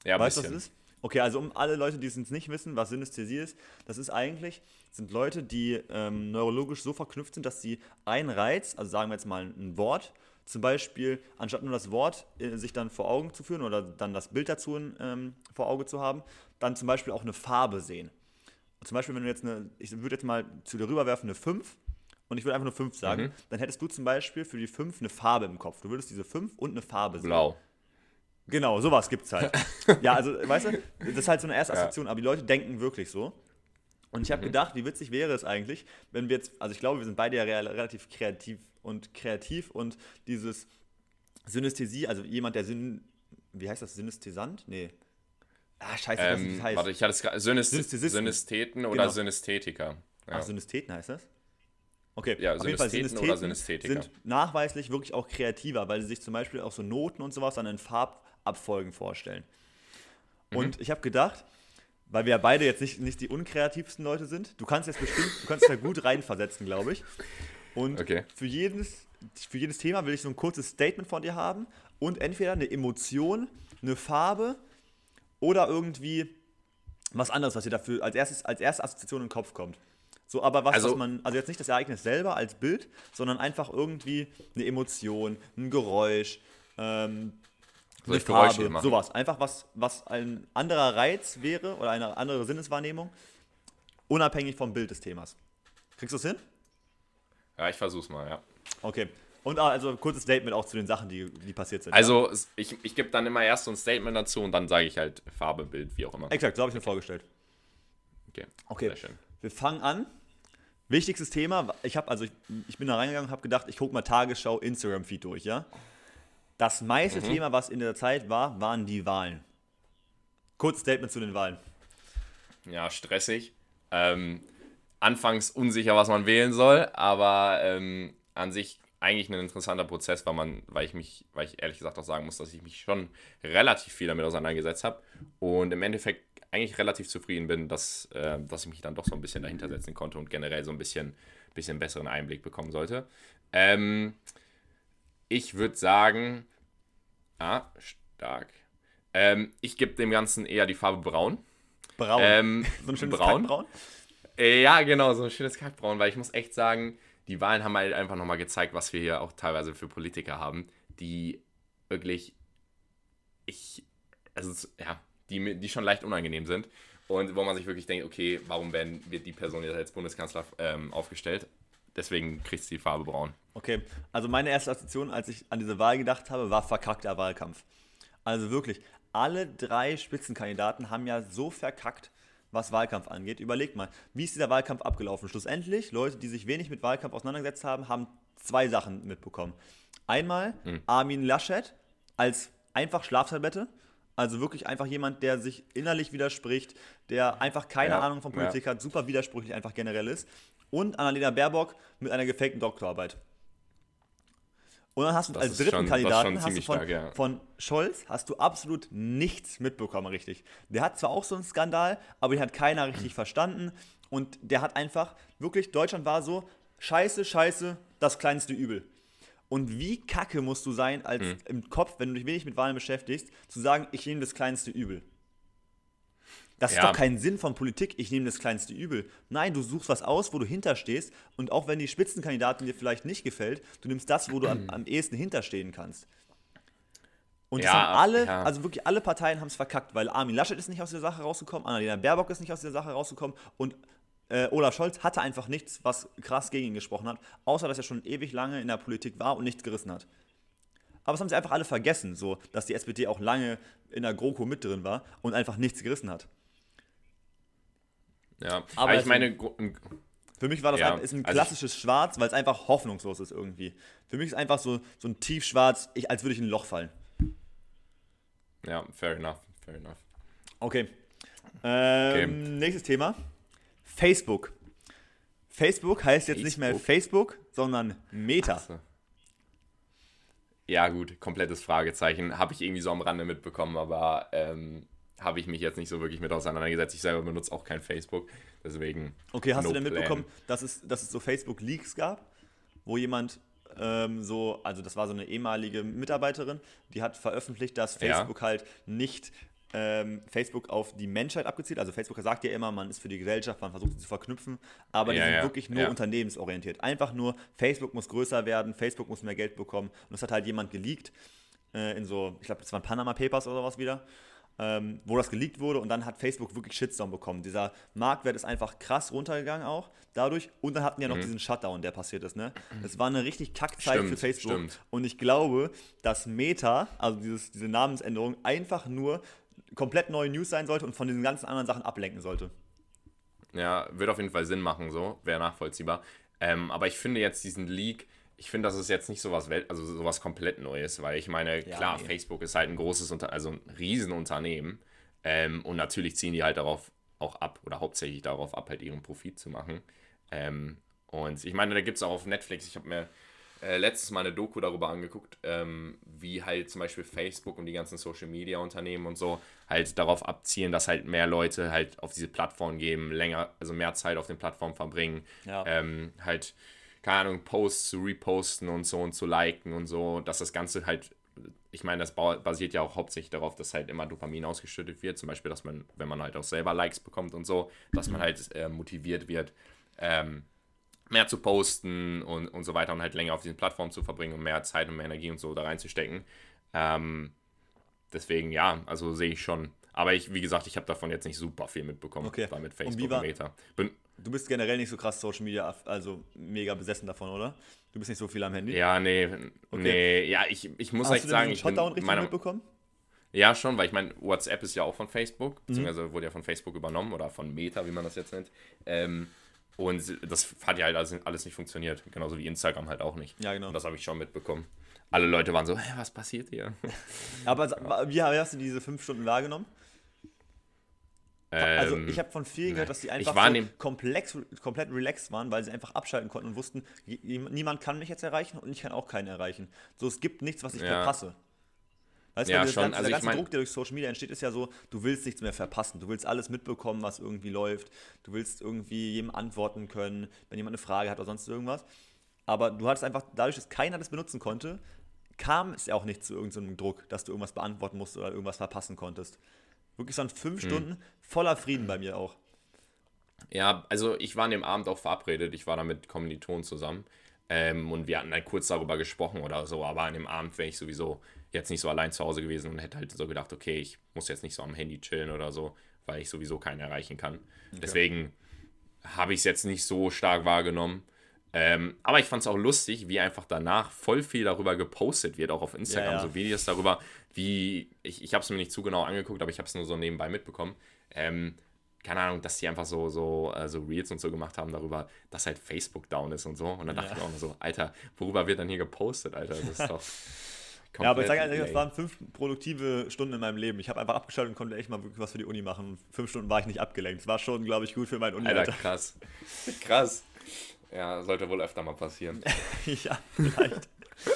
Ja, weißt du, was das ist? Okay, also um alle Leute, die es nicht wissen, was Synästhesie ist, das ist eigentlich, sind Leute, die ähm, neurologisch so verknüpft sind, dass sie einen Reiz, also sagen wir jetzt mal ein Wort, zum Beispiel, anstatt nur das Wort äh, sich dann vor Augen zu führen oder dann das Bild dazu ähm, vor Auge zu haben, dann zum Beispiel auch eine Farbe sehen. Zum Beispiel, wenn du jetzt eine, ich würde jetzt mal zu dir rüberwerfen, eine 5 und ich würde einfach nur 5 sagen, Mhm. dann hättest du zum Beispiel für die 5 eine Farbe im Kopf. Du würdest diese 5 und eine Farbe sehen. Blau. Genau, sowas gibt's halt. ja, also, weißt du, das ist halt so eine erste Assoziation, aber die Leute denken wirklich so. Und ich habe Mhm. gedacht, wie witzig wäre es eigentlich, wenn wir jetzt, also ich glaube, wir sind beide ja relativ kreativ und kreativ und dieses Synästhesie, also jemand, der Syn, wie heißt das, Synästhesant? Nee. Ah, scheiße, Ähm, das heißt. warte, ich hatte es gerade. Synäst. Synästheten oder Genau. Synästhetiker. Ja. Ach, Synästheten heißt das? Okay, Ja, auf jeden Fall Synästheten oder Synästhetiker. sind nachweislich wirklich auch kreativer, weil sie sich zum Beispiel auch so Noten und sowas dann in Farbabfolgen vorstellen. Mhm. Und ich habe gedacht, weil wir ja beide jetzt nicht, nicht die unkreativsten Leute sind, du kannst jetzt bestimmt, du kannst da gut reinversetzen, glaube ich. Und Okay. für, jedes, für jedes Thema will ich so ein kurzes Statement von dir haben und entweder eine Emotion, eine Farbe oder irgendwie was anderes, was dir dafür als erstes als erste Assoziation in den Kopf kommt. So, aber was, Also- was man, also jetzt nicht das Ereignis selber als Bild, sondern einfach irgendwie eine Emotion, ein Geräusch, ähm, Soll eine Geräusche Farbe, machen? sowas. Einfach was, was ein anderer Reiz wäre oder eine andere Sinneswahrnehmung, unabhängig vom Bild des Themas. Kriegst du es hin? Ja, ich versuch's mal, ja. Okay. Und ah, also kurzes Statement auch zu den Sachen, die, die passiert sind. ja? Also, es- ich, ich gebe dann immer erst so ein Statement dazu und dann sage ich halt Farbe, Bild, wie auch immer. Exakt, so habe ich mir vorgestellt. Okay. Okay. Sehr schön. Wir fangen an. Wichtigstes Thema, ich habe also ich, ich bin da reingegangen und habe gedacht, ich gucke mal Tagesschau Instagram Feed durch, ja? Das meiste Mhm. Thema, was in der Zeit war, waren die Wahlen. Kurzes Statement zu den Wahlen. Ja, stressig. Ähm, anfangs unsicher, was man wählen soll, aber ähm, an sich eigentlich ein interessanter Prozess, weil man, weil ich mich, weil ich ehrlich gesagt auch sagen muss, dass ich mich schon relativ viel damit auseinandergesetzt habe und im Endeffekt eigentlich relativ zufrieden bin, dass, äh, dass ich mich dann doch so ein bisschen dahinter setzen konnte und generell so ein bisschen, bisschen besseren Einblick bekommen sollte. Ähm, ich würde sagen, ah, stark. Ähm, ich gebe dem Ganzen eher die Farbe braun. Braun. Ähm, so ein schönes braun. Kackbraun? Äh, Ja, genau, so ein schönes Kackbraun, weil ich muss echt sagen, die Wahlen haben halt einfach nochmal gezeigt, was wir hier auch teilweise für Politiker haben, die wirklich, ich, also ja, die, die schon leicht unangenehm sind und wo man sich wirklich denkt, okay, warum werden, wird die Person jetzt als Bundeskanzler ähm, aufgestellt? Deswegen kriegt sie die Farbe braun. Okay, also meine erste Assoziation, als ich an diese Wahl gedacht habe, war verkackter Wahlkampf. Also wirklich, alle drei Spitzenkandidaten haben ja so verkackt, was Wahlkampf angeht. Überlegt mal, wie ist dieser Wahlkampf abgelaufen? Schlussendlich, Leute, die sich wenig mit Wahlkampf auseinandergesetzt haben, haben zwei Sachen mitbekommen. Einmal Armin Laschet als einfach Schlaftablette. Also wirklich einfach jemand, der sich innerlich widerspricht, der einfach keine Ja, Ahnung von ja. Politik hat, super widersprüchlich einfach generell ist. Und Annalena Baerbock mit einer gefakten Doktorarbeit. Und dann hast du Das als dritten schon- Kandidaten hast du von, stark, ja. von Scholz hast du absolut nichts mitbekommen, richtig. Der hat zwar auch so einen Skandal, aber den hat keiner richtig verstanden. Und der hat einfach, wirklich, Deutschland war so, scheiße, scheiße, das kleinste Übel. Und wie kacke musst du sein, als Hm. im Kopf, wenn du dich wenig mit Wahlen beschäftigst, zu sagen, ich nehme das kleinste Übel. Das ist Ja. doch kein Sinn von Politik, ich nehme das kleinste Übel. Nein, du suchst was aus, wo du hinterstehst und auch wenn die Spitzenkandidatin dir vielleicht nicht gefällt, du nimmst das, wo du am, am ehesten hinterstehen kannst. Und Ja, haben alle, ja. also wirklich alle Parteien haben es verkackt, weil Armin Laschet ist nicht aus der Sache rausgekommen, Annalena Baerbock ist nicht aus der Sache rausgekommen und äh, Olaf Scholz hatte einfach nichts, was krass gegen ihn gesprochen hat, außer dass er schon ewig lange in der Politik war und nichts gerissen hat. Aber das haben sie einfach alle vergessen, so dass die SPD auch lange in der GroKo mit drin war und einfach nichts gerissen hat. Ja, Aber aber ich also- meine, Für mich war das Ja, halt, ist ein also ich- klassisches Schwarz, weil es einfach hoffnungslos ist irgendwie. Für mich ist einfach so, so ein Tiefschwarz, ich, als würde ich in ein Loch fallen. ja, fair enough, fair enough. Okay. Ähm, Nächstes Thema. Facebook. Facebook heißt jetzt nicht mehr Facebook, sondern Meta. So. Ja, gut, komplettes Fragezeichen. Habe ich irgendwie so am Rande mitbekommen, aber ähm, habe ich mich jetzt nicht so wirklich mit auseinandergesetzt. Ich selber benutze auch kein Facebook, deswegen. Okay, hast no du denn plan. mitbekommen, dass es, dass es so Facebook-Leaks gab, wo jemand ähm, so, also das war so eine ehemalige Mitarbeiterin, die hat veröffentlicht, dass Ja. Facebook halt nicht ähm, Facebook auf die Menschheit abgezielt. Also Facebook sagt ja immer, man ist für die Gesellschaft, man versucht sie zu verknüpfen, aber die Ja, sind ja, wirklich nur ja. unternehmensorientiert. Einfach nur, Facebook muss größer werden, Facebook muss mehr Geld bekommen. Und das hat halt jemand geleakt äh, in so, ich glaube, das waren Panama Papers oder was wieder, ähm, wo das geleakt wurde und dann hat Facebook wirklich Shitstorm bekommen. Dieser Marktwert ist einfach krass runtergegangen auch dadurch und dann hatten wir noch diesen Shutdown, der passiert ist. Ne? Das war eine richtig Kackzeit Stimmt, für Facebook stimmt. und ich glaube, dass Meta, also dieses, diese Namensänderung, einfach nur komplett neue News sein sollte und von diesen ganzen anderen Sachen ablenken sollte. Ja, wird auf jeden Fall Sinn machen, so, wäre nachvollziehbar. Ähm, aber ich finde jetzt diesen Leak, ich finde, das ist jetzt nicht sowas, Welt, also sowas komplett Neues, weil ich meine, Ja, klar, nee. Facebook ist halt ein großes, Unter also ein Riesenunternehmen ähm, und natürlich ziehen die halt darauf auch ab oder hauptsächlich darauf ab, halt ihren Profit zu machen. Ähm, und ich meine, da gibt es auch auf Netflix, ich habe mir äh, letztes Mal eine Doku darüber angeguckt, ähm, wie halt zum Beispiel Facebook und die ganzen Social Media Unternehmen und so halt darauf abzielen, dass halt mehr Leute halt auf diese Plattform geben, länger, also mehr Zeit auf den Plattformen verbringen, Ja. ähm, halt, keine Ahnung, Posts zu reposten und so und zu liken und so, dass das Ganze halt, ich meine, das basiert ja auch hauptsächlich darauf, dass halt immer Dopamin ausgeschüttet wird, zum Beispiel, dass man, wenn man halt auch selber Likes bekommt und so, dass man halt äh, motiviert wird, ähm, mehr zu posten und, und so weiter und halt länger auf diesen Plattformen zu verbringen und mehr Zeit und mehr Energie und so da reinzustecken. Ähm, deswegen, ja, also sehe ich schon. Aber ich, wie gesagt, ich habe davon jetzt nicht super viel mitbekommen. Okay. War mit Und Facebook war- und Meta. Bin, Du bist generell nicht so krass Social Media, also mega besessen davon, oder? Du bist nicht so viel am Handy. ja, nee, nee, ja, ich, ich muss Hast echt sagen, ich bin meiner, mitbekommen? Ja, schon, weil ich meine, WhatsApp ist ja auch von Facebook, Mhm. beziehungsweise wurde ja von Facebook übernommen oder von Meta, wie man das jetzt nennt. Ähm, und das hat ja halt alles, nicht funktioniert, genauso wie Instagram halt auch nicht. Ja, genau. Und das habe ich schon mitbekommen. Alle Leute waren so, hä, was passiert hier? Aber sa- wie hast du diese fünf Stunden wahrgenommen? Also Ähm, ich habe von vielen gehört, dass die ich einfach war so komplex, komplett relaxed waren, weil sie einfach abschalten konnten und wussten, niemand kann mich jetzt erreichen und ich kann auch keinen erreichen. So, es gibt nichts, was ich Ja. verpasse. Weißt du, Ja, schon. ganze, Also der ich ganze mein- Druck, der durch Social Media entsteht, ist ja so, du willst nichts mehr verpassen. Du willst alles mitbekommen, was irgendwie läuft. Du willst irgendwie jedem antworten können, wenn jemand eine Frage hat oder sonst irgendwas. Aber du hattest einfach, dadurch, dass keiner das benutzen konnte, kam es ja auch nicht zu irgendeinem Druck, dass du irgendwas beantworten musst oder irgendwas verpassen konntest. Wirklich so waren fünf Hm. Stunden voller Frieden bei mir auch. Ja, also ich war an dem Abend auch verabredet. Ich war da mit Kommilitonen zusammen. Ähm, und wir hatten dann kurz darüber gesprochen oder so. Aber an dem Abend wäre ich sowieso jetzt nicht so allein zu Hause gewesen und hätte halt so gedacht, okay, ich muss jetzt nicht so am Handy chillen oder so, weil ich sowieso keinen erreichen kann. Deswegen habe ich es jetzt nicht so stark wahrgenommen. Ähm, aber ich fand es auch lustig, wie einfach danach voll viel darüber gepostet wird, auch auf Instagram. Ja, ja. So Videos darüber, wie, ich, ich habe es mir nicht zu genau angeguckt, aber ich habe es nur so nebenbei mitbekommen. Ähm, keine Ahnung, dass die einfach so, so, äh, so Reels und so gemacht haben darüber, dass halt Facebook down ist und so. Und dann dachte Ja. ich auch nur so, Alter, worüber wird dann hier gepostet, Alter? Das ist doch. Ja, aber ich sage ehrlich, das waren fünf produktive Stunden in meinem Leben. Ich habe einfach abgeschaltet und konnte echt mal wirklich was für die Uni machen. Fünf Stunden war ich nicht abgelenkt. Das war schon, glaube ich, gut für mein Alter, Uni-Alter. krass. Krass. Ja, sollte wohl öfter mal passieren. ja, vielleicht.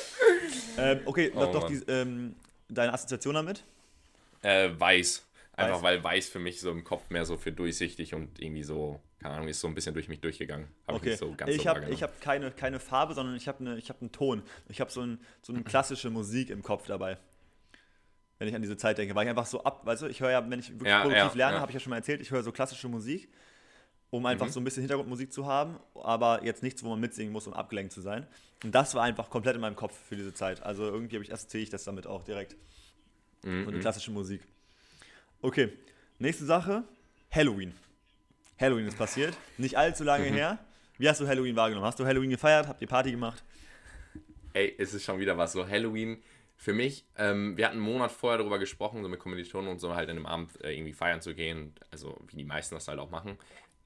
ähm, okay, Oh, doch, die, ähm, deine Assoziation damit? Äh, weiß. Einfach Weiß. weil weiß für mich so im Kopf mehr so für durchsichtig und irgendwie so, keine Ahnung, ist so ein bisschen durch mich durchgegangen. Ich Okay, nicht so ganz ich so habe hab keine, keine Farbe, sondern ich habe ne, hab einen Ton. Ich habe so, ein, so eine klassische Musik im Kopf dabei. Wenn ich an diese Zeit denke, weil ich einfach so ab, weißt du, ich höre ja, wenn ich wirklich Ja, produktiv ja, lerne, ja. habe ich ja schon mal erzählt, ich höre so klassische Musik, um einfach Mhm. so ein bisschen Hintergrundmusik zu haben, aber jetzt nichts, wo man mitsingen muss, um abgelenkt zu sein. Und das war einfach komplett in meinem Kopf für diese Zeit. Also irgendwie habe ich assoziiere ich das damit auch direkt. Mhm, So eine klassische Musik. Okay, nächste Sache, Halloween. Halloween ist passiert, nicht allzu lange Mhm. her. Wie hast du Halloween wahrgenommen? Hast du Halloween gefeiert? Habt ihr Party gemacht? Ey, es ist schon wieder was. So Halloween für mich, ähm, wir hatten einen Monat vorher darüber gesprochen, so mit Kommilitonen und so halt an dem Abend äh, irgendwie feiern zu gehen. Also wie die meisten das halt auch machen.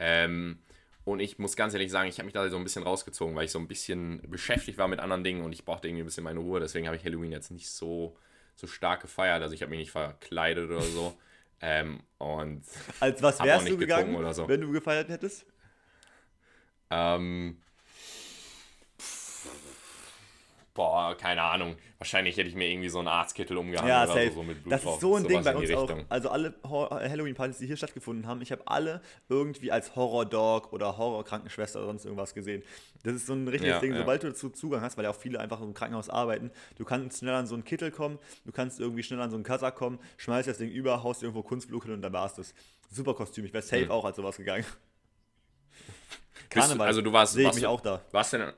Ähm, und ich muss ganz ehrlich sagen, ich habe mich da so ein bisschen rausgezogen, weil ich so ein bisschen beschäftigt war mit anderen Dingen und ich brauchte irgendwie ein bisschen meine Ruhe. Deswegen habe ich Halloween jetzt nicht so, so stark gefeiert. Also ich habe mich nicht verkleidet oder so. Ähm, und Als was wärst du gegangen, so. wenn du gefeiert hättest? Ähm, boah, keine Ahnung. Wahrscheinlich hätte ich mir irgendwie so einen Arztkittel umgehangen Ja, oder so, so mit Blut das drauf. ist so ein Ding bei uns auch. Also alle Halloween-Partys, die hier stattgefunden haben, ich habe alle irgendwie als Horror-Dog oder Horror-Krankenschwester oder sonst irgendwas gesehen. Das ist so ein richtiges Ja, Ding. ja. Sobald du dazu Zugang hast, weil ja auch viele einfach im Krankenhaus arbeiten, du kannst schnell an so einen Kittel kommen, du kannst irgendwie schnell an so einen Kasach kommen, schmeißt das Ding über, haust irgendwo Kunstblut hin und dann war's das. Super Kostüm. Ich wäre safe Hm. auch als sowas gegangen. Du- also du warst, sehe ich warst mich auch da. Was denn?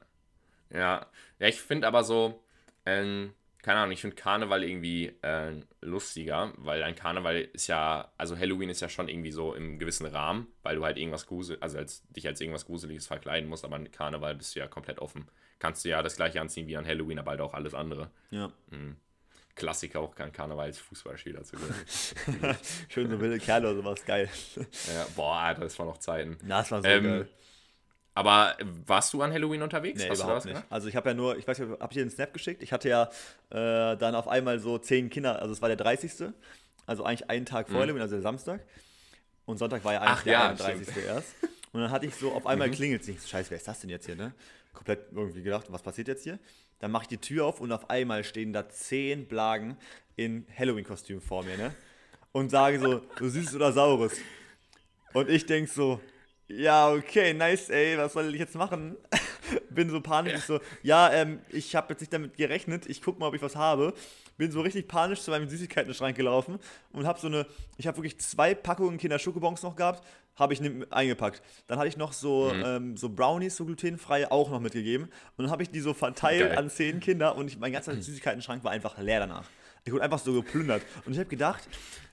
Ja, ja ich finde aber so, ähm, keine Ahnung, ich finde Karneval irgendwie äh, lustiger, weil ein Karneval ist ja, also Halloween ist ja schon irgendwie so im gewissen Rahmen, weil du halt irgendwas grusel, also als, dich als irgendwas Gruseliges verkleiden musst, aber an Karneval bist du ja komplett offen. Kannst du ja das gleiche anziehen wie an Halloween, aber halt auch alles andere. Ja. Klassiker auch an Karneval als Fußballspieler zu gehen. Schön so wilde Kerle oder sowas. Geil. ja, boah, Alter, das waren noch Zeiten. Na, das war so Ähm, geil. Aber warst du an Halloween unterwegs? Nee, Hast überhaupt nicht. Also ich habe ja nur, ich weiß nicht, habe ich dir einen Snap geschickt? Ich hatte ja äh, dann auf einmal so zehn Kinder, also es war der 30. Also eigentlich einen Tag vor Halloween, also der Samstag. Und Sonntag war ja eigentlich Ach der ja, 31. erst. Und dann hatte ich so, auf einmal klingelt es nicht. So, Scheiße, wer ist das denn jetzt hier, ne? Komplett irgendwie gedacht, was passiert jetzt hier? Dann mache ich die Tür auf und auf einmal stehen da zehn Blagen in Halloween-Kostüm vor mir, ne? Und sage so, du Süßes oder Saures. Und ich denk so, ja, okay, nice, ey, was soll ich jetzt machen? Bin so panisch, ich so, ja, ähm, ich habe jetzt nicht damit gerechnet, ich guck mal, ob ich was habe. Bin so richtig panisch zu meinem Süßigkeiten-Schrank gelaufen und habe so eine, ich habe wirklich zwei Packungen Kinder Schokobons noch gehabt, habe ich ne- eingepackt. Dann hatte ich noch so, ähm, so Brownies, so glutenfrei, auch noch mitgegeben. Und dann habe ich die so verteilt Geil. an zehn Kinder und ich, mein ganzer Süßigkeiten-Schrank war einfach leer danach. Ich wurde einfach so geplündert. Und ich habe gedacht,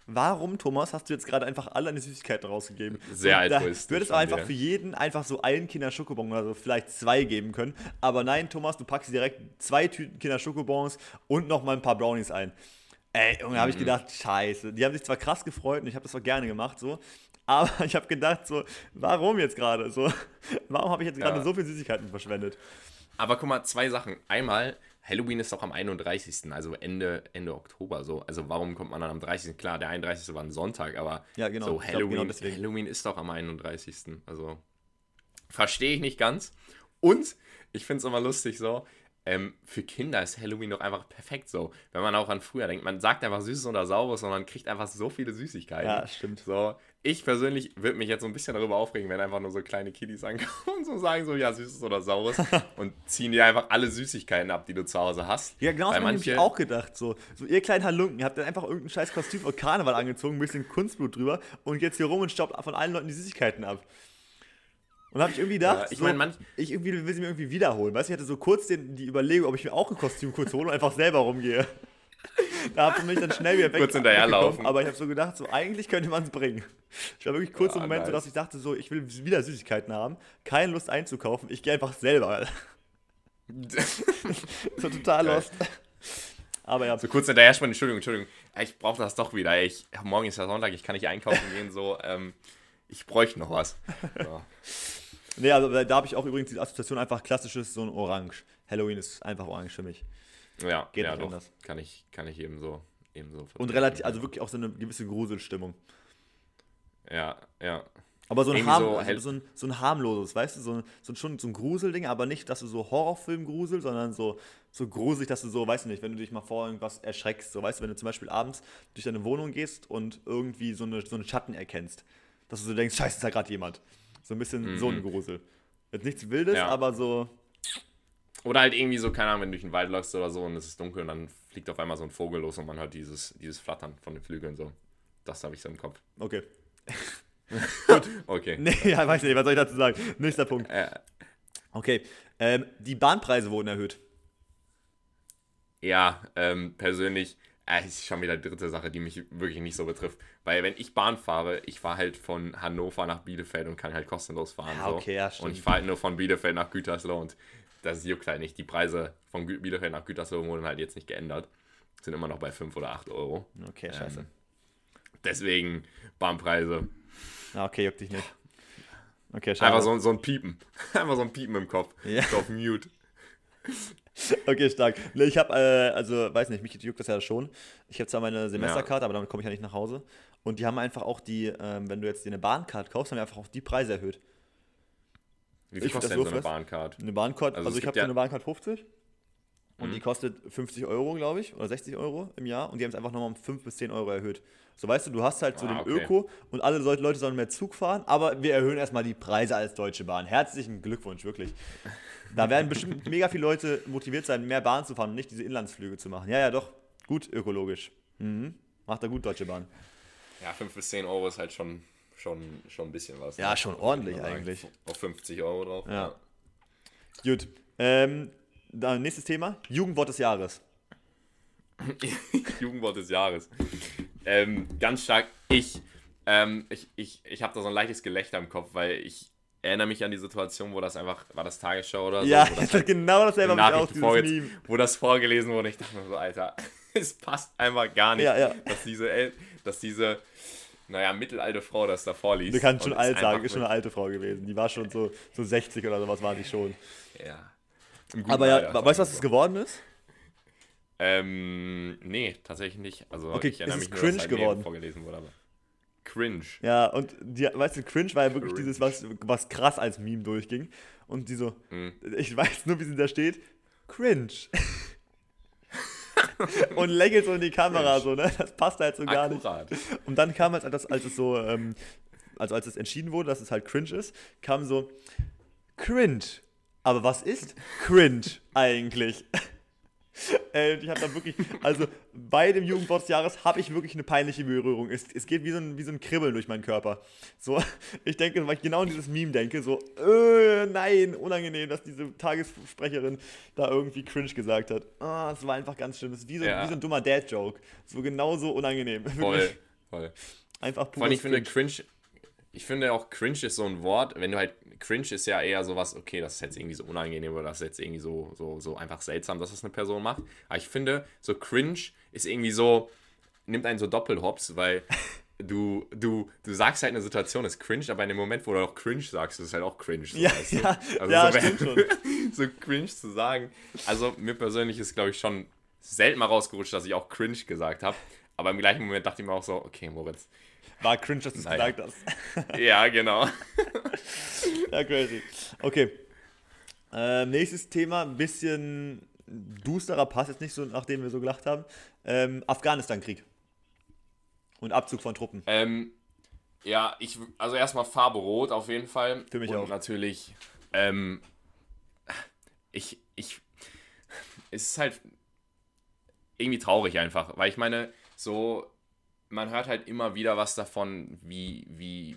warum, Thomas, hast du jetzt gerade einfach alle deine Süßigkeiten rausgegeben? Sehr Und da- altruistisch Du hättest auch einfach dir. für jeden einfach so einen Kinder Schokobon oder so vielleicht zwei geben können. Aber nein, Thomas, du packst direkt zwei Tüten Kinder Schokobons und noch mal ein paar Brownies ein. Ey, Junge, Mhm. habe ich gedacht, scheiße. Die haben sich zwar krass gefreut und ich habe das auch gerne gemacht, so. Aber ich habe gedacht, so, warum jetzt gerade? So, warum habe ich jetzt gerade Ja. so viel Süßigkeiten verschwendet? Aber guck mal, zwei Sachen. Einmal, Halloween ist doch am 31., also Ende, Ende Oktober so. Also warum kommt man dann am 30.? Klar, der 31. war ein Sonntag, aber Ja, genau. so Ich glaub, Halloween, genau. Halloween ist doch am 31. Also verstehe ich nicht ganz. Und ich finde es immer lustig so, ähm, für Kinder ist Halloween doch einfach perfekt so. Wenn man auch an früher denkt, man sagt einfach Süßes oder Saures und man kriegt einfach so viele Süßigkeiten. Ja, stimmt. So, ich persönlich würde mich jetzt so ein bisschen darüber aufregen, wenn einfach nur so kleine Kiddies ankommen und so sagen so, ja, Süßes oder Saures und ziehen dir einfach alle Süßigkeiten ab, die du zu Hause hast. Ja, genau das habe ich auch gedacht. So, so ihr kleinen Halunken, habt dann einfach irgendein scheiß Kostüm von Karneval angezogen, ein bisschen Kunstblut drüber und jetzt hier rum und staubt von allen Leuten die Süßigkeiten ab. Und habe ich irgendwie gedacht, Ja, ich so, mein, manch- ich irgendwie will sie mir irgendwie wiederholen. Weißt du, ich hatte so kurz den, die Überlegung, ob ich mir auch ein Kostüm kurz hole und einfach selber rumgehe. Da habe ich mich dann schnell wieder weg, Kurz hinterherlaufen. Aber ich habe so gedacht, so eigentlich könnte man es bringen. Ich war wirklich kurz Ja, im Moment, so nice. dass ich dachte, so ich will wieder Süßigkeiten haben, keine Lust einzukaufen, ich gehe einfach selber. so total Geil. lost. Aber ja, so kurz hinterher springen, Entschuldigung, Entschuldigung. Ich brauche das doch wieder. Ich, morgen ist ja Sonntag, ich kann nicht einkaufen gehen, so. Ähm, ich bräuchte noch was. So. nee, also da habe ich auch übrigens die Assoziation einfach klassisches, so ein Orange. Halloween ist einfach orange für mich. Ja, Geht ja nicht doch. anders. Kann ich, kann ich ebenso, ebenso Und vertreten. relativ, also wirklich auch so eine gewisse Gruselstimmung. Ja, ja. Aber so ein, harm, so also so, ein, so ein harmloses, weißt du, so ein, so ein, schon so ein Gruselding, aber nicht, dass du so Horrorfilm grusel, sondern so, so gruselig, dass du so, weißt du nicht, wenn du dich mal vor irgendwas erschreckst, so weißt du, wenn du zum Beispiel abends durch deine Wohnung gehst und irgendwie so, eine, so einen Schatten erkennst, dass du so denkst, scheiße, ist da gerade jemand. So ein bisschen so ein Grusel. Jetzt nichts Wildes, Mhm. Ja. aber so, Oder halt irgendwie so, keine Ahnung, wenn du durch den Wald läufst oder so und es ist dunkel und dann fliegt auf einmal so ein Vogel los und man hört dieses, dieses Flattern von den Flügeln so. Das habe ich so im Kopf. okay. Okay. Nee, ja, weiß nicht, was soll ich dazu sagen? Nächster Punkt. Äh, Okay, ähm, die Bahnpreise wurden erhöht. ja, ähm, persönlich, äh, ist schon wieder die dritte Sache, die mich wirklich nicht so betrifft. Weil wenn ich Bahn fahre, ich fahre halt von Hannover nach Bielefeld und kann halt kostenlos fahren. Ja, so. okay, ja, stimmt. Und ich fahre halt nur von Bielefeld nach Gütersloh und das juckt halt nicht. Die Preise von Bielefeld nach Gütersloh wurden halt jetzt nicht geändert. Sind immer noch bei 5 oder 8 Euro. Okay, scheiße. Ähm, Deswegen Bahnpreise. Ah, okay, juckt dich nicht. Okay, scheiße. Einfach so, so ein Piepen. Einfach so ein Piepen im Kopf. Ja. So auf Mute. Okay, stark. Ich habe, äh, also, weiß nicht, mich juckt das ja schon. Ich habe zwar meine Semesterkarte, aber damit komme ich ja nicht nach Hause. Und die haben einfach auch die, ähm, wenn du jetzt dir eine Bahncard kaufst, haben die einfach auch die Preise erhöht. Wie viel Ich kostet denn so eine. Bahncard? Eine Bahncard, Also also, ich habe ja- eine Bahncard 50 und Mhm. die kostet 50 Euro, glaube ich, oder 60 Euro im Jahr und die haben es einfach nochmal um 5 bis 10 Euro erhöht. So weißt du, du hast halt so Ah, den okay. Öko und alle Leute Leute sollen mehr Zug fahren, aber wir erhöhen erstmal die Preise als Deutsche Bahn. Herzlichen Glückwunsch, wirklich. Da werden bestimmt mega viele Leute motiviert sein, mehr Bahn zu fahren und nicht diese Inlandsflüge zu machen. Ja, ja, doch. Gut ökologisch. Mhm. Macht er gut, Deutsche Bahn. Ja, 5 bis 10 Euro ist halt schon, schon, schon ein bisschen was. Ja, ne? schon ordentlich eigentlich. Auf 50 Euro drauf. Ja. Gut. Ähm, dann nächstes Thema. Jugendwort des Jahres. Jugendwort des Jahres. Ähm, ganz stark ich. Ähm, ich ich, ich habe da so ein leichtes Gelächter im Kopf, weil ich erinnere mich an die Situation, wo das einfach, war das Tagesschau oder so? Ja, wo das genau dasselbe habe ich auch, vorge wo das vorgelesen wurde. Ich dachte mir so, Alter, es passt einfach gar nicht, Ja, ja. dass diese, dass diese, naja, mittelalte Frau das da vorliest. Du kannst schon alt sagen, ist schon eine alte Frau gewesen. Die war schon so, so 60 oder sowas war die schon. Ja. Aber ja, Alter, weißt du, was es geworden ist? Ähm, nee, tatsächlich nicht. Also Okay, ich erinnere mich nur, cringe dass halt geworden. Vorgelesen wurde, aber cringe. Ja, und die, weißt du, Cringe war ja wirklich Cringe. dieses, was, was krass als Meme durchging. Und die so, Mhm. ich weiß nur, wie sie da steht, Cringe. und lächelt so in die Kamera, so, ne? Das passt halt so gar nicht. Akkurat. Und dann kam es, als, als es so, ähm, also als es entschieden wurde, dass es halt cringe ist, kam so, cringe. Aber was ist cringe eigentlich? Äh, ich habe da wirklich, also bei dem Jugendwort des Jahres habe ich wirklich eine peinliche Berührung. Es, es geht wie so, ein, wie so ein Kribbeln durch meinen Körper. So, ich denke, weil ich genau an dieses Meme denke, so, äh, nein, unangenehm, dass diese Tagessprecherin da irgendwie cringe gesagt hat. Ah, es war einfach ganz schlimm. Es ist wie so, Ja. wie so ein dummer Dad-Joke. So genauso unangenehm. Voll, Wirklich. voll. Einfach Vor allem, ich finde cringe, ich finde auch cringe ist so ein Wort, wenn du halt, cringe ist ja eher sowas, okay, das ist jetzt irgendwie so unangenehm oder das ist jetzt irgendwie so, so, so einfach seltsam, dass das eine Person macht. Aber ich finde, so cringe ist irgendwie so, nimmt einen so Doppelhops, weil du, du, du sagst halt eine Situation ist cringe, aber in dem Moment, wo du auch cringe sagst, ist es halt auch cringe. So, Ja, ja, also ja, so, stimmt schon. so cringe zu sagen. Also mir persönlich ist, glaube ich, schon selten mal rausgerutscht, dass ich auch cringe gesagt habe. Aber im gleichen Moment dachte ich mir auch so, okay, Moritz. War cringe, dass du es Naja. gesagt hast. Ja, genau. Ja, crazy. Okay. Ähm, nächstes Thema, ein bisschen dusterer, passt jetzt nicht so, nachdem wir so gelacht haben. Ähm, Afghanistan-Krieg. Und Abzug von Truppen. Ähm, ja, ich, also erstmal Farbe Rot auf jeden Fall. Für mich Und auch. natürlich, ähm, ich, ich, es ist halt irgendwie traurig einfach, weil ich meine, so, man hört halt immer wieder was davon, wie, wie,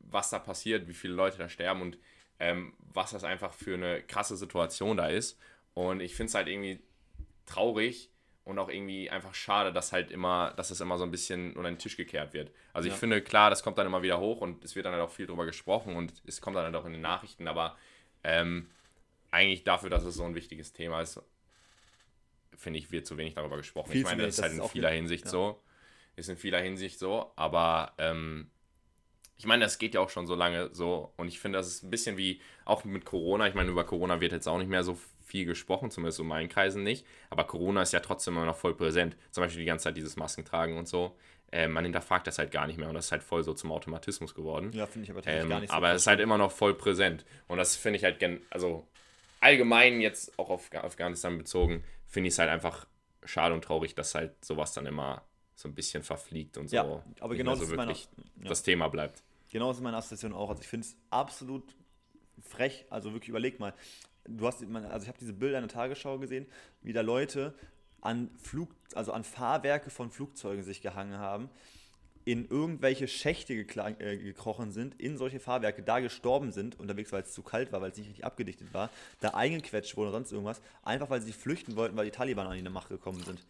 was da passiert, wie viele Leute da sterben und ähm, was das einfach für eine krasse Situation da ist. Und ich finde es halt irgendwie traurig und auch irgendwie einfach schade, dass halt immer, dass es immer so ein bisschen unter den Tisch gekehrt wird. Also ich Ja. finde, klar, das kommt dann immer wieder hoch und es wird dann halt auch viel drüber gesprochen und es kommt dann halt auch in den Nachrichten, aber ähm, eigentlich dafür, dass es so ein wichtiges Thema ist, finde ich, wird zu wenig darüber gesprochen. Viel ich meine, das ist halt in vieler Hinsicht ja. so. Ist in vieler Hinsicht so, aber ähm, ich meine, das geht ja auch schon so lange so und ich finde, das ist ein bisschen wie auch mit Corona. Ich meine, über Corona wird jetzt auch nicht mehr so viel gesprochen, zumindest in meinen Kreisen nicht, aber Corona ist ja trotzdem immer noch voll präsent. Zum Beispiel die ganze Zeit dieses Maskentragen und so. Äh, man hinterfragt das halt gar nicht mehr und das ist halt voll so zum Automatismus geworden. Ja, finde ich aber tatsächlich Ähm, gar nicht so. aber es ist halt immer noch voll präsent. Und das finde ich halt, gen also allgemein jetzt auch auf Afghanistan bezogen, finde ich es halt einfach schade und traurig, dass halt sowas dann immer so ein bisschen verfliegt und so. Ja, aber genau mehr das so ist meine- ja. das Thema bleibt. Genau das ist meine Assoziation auch. Also ich finde es absolut frech. Also wirklich überleg mal. Du hast, also ich habe diese Bilder in der Tagesschau gesehen, wie da Leute an Flug, also an Fahrwerke von Flugzeugen sich gehangen haben, in irgendwelche Schächte äh, gekrochen sind, in solche Fahrwerke, da gestorben sind, unterwegs, weil es zu kalt war, weil es nicht richtig abgedichtet war, da eingequetscht wurde oder sonst irgendwas, einfach weil sie flüchten wollten, weil die Taliban an die Macht gekommen sind.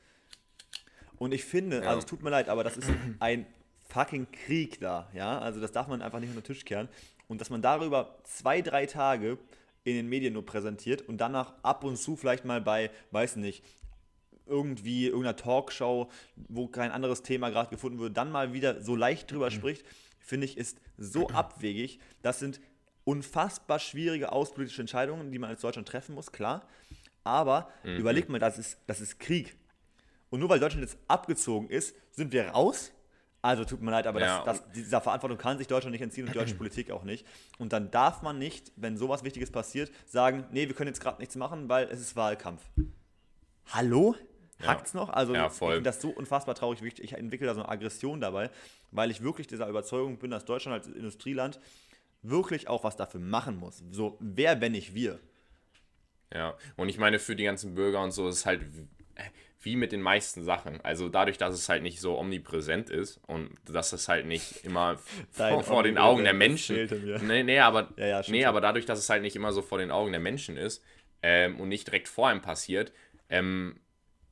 Und ich finde, Ja. also es tut mir leid, aber das ist ein fucking Krieg da, ja. Also das darf man einfach nicht unter den Tisch kehren. Und dass man darüber zwei, drei Tage in den Medien nur präsentiert und danach ab und zu vielleicht mal bei, weiß nicht, irgendwie irgendeiner Talkshow, wo kein anderes Thema gerade gefunden wird, dann mal wieder so leicht drüber spricht, finde ich, ist so abwegig. Das sind unfassbar schwierige außenpolitische Entscheidungen, die man als Deutschland treffen muss, klar. Aber überleg mal, das ist, das ist Krieg. Und nur weil Deutschland jetzt abgezogen ist, sind wir raus. Also tut mir leid, aber Ja, das, das, dieser Verantwortung kann sich Deutschland nicht entziehen und die deutsche Politik auch nicht. Und dann darf man nicht, wenn sowas Wichtiges passiert, sagen, nee, wir können jetzt gerade nichts machen, weil es ist Wahlkampf. Hallo? Ja. Hackt's noch? Also Ja, ich finde das so unfassbar traurig. Ich entwickle da so eine Aggression dabei, weil ich wirklich dieser Überzeugung bin, dass Deutschland als Industrieland wirklich auch was dafür machen muss. So, wer, wenn nicht wir? Ja, und ich meine, für die ganzen Bürger und so ist es halt wie mit den meisten Sachen. Also dadurch, dass es halt nicht so omnipräsent ist und dass es halt nicht immer vor, vor den Augen der Menschen. Nee, nee, aber, Ja, ja, nee, aber dadurch, dass es halt nicht immer so vor den Augen der Menschen ist ähm, und nicht direkt vor einem passiert, ähm,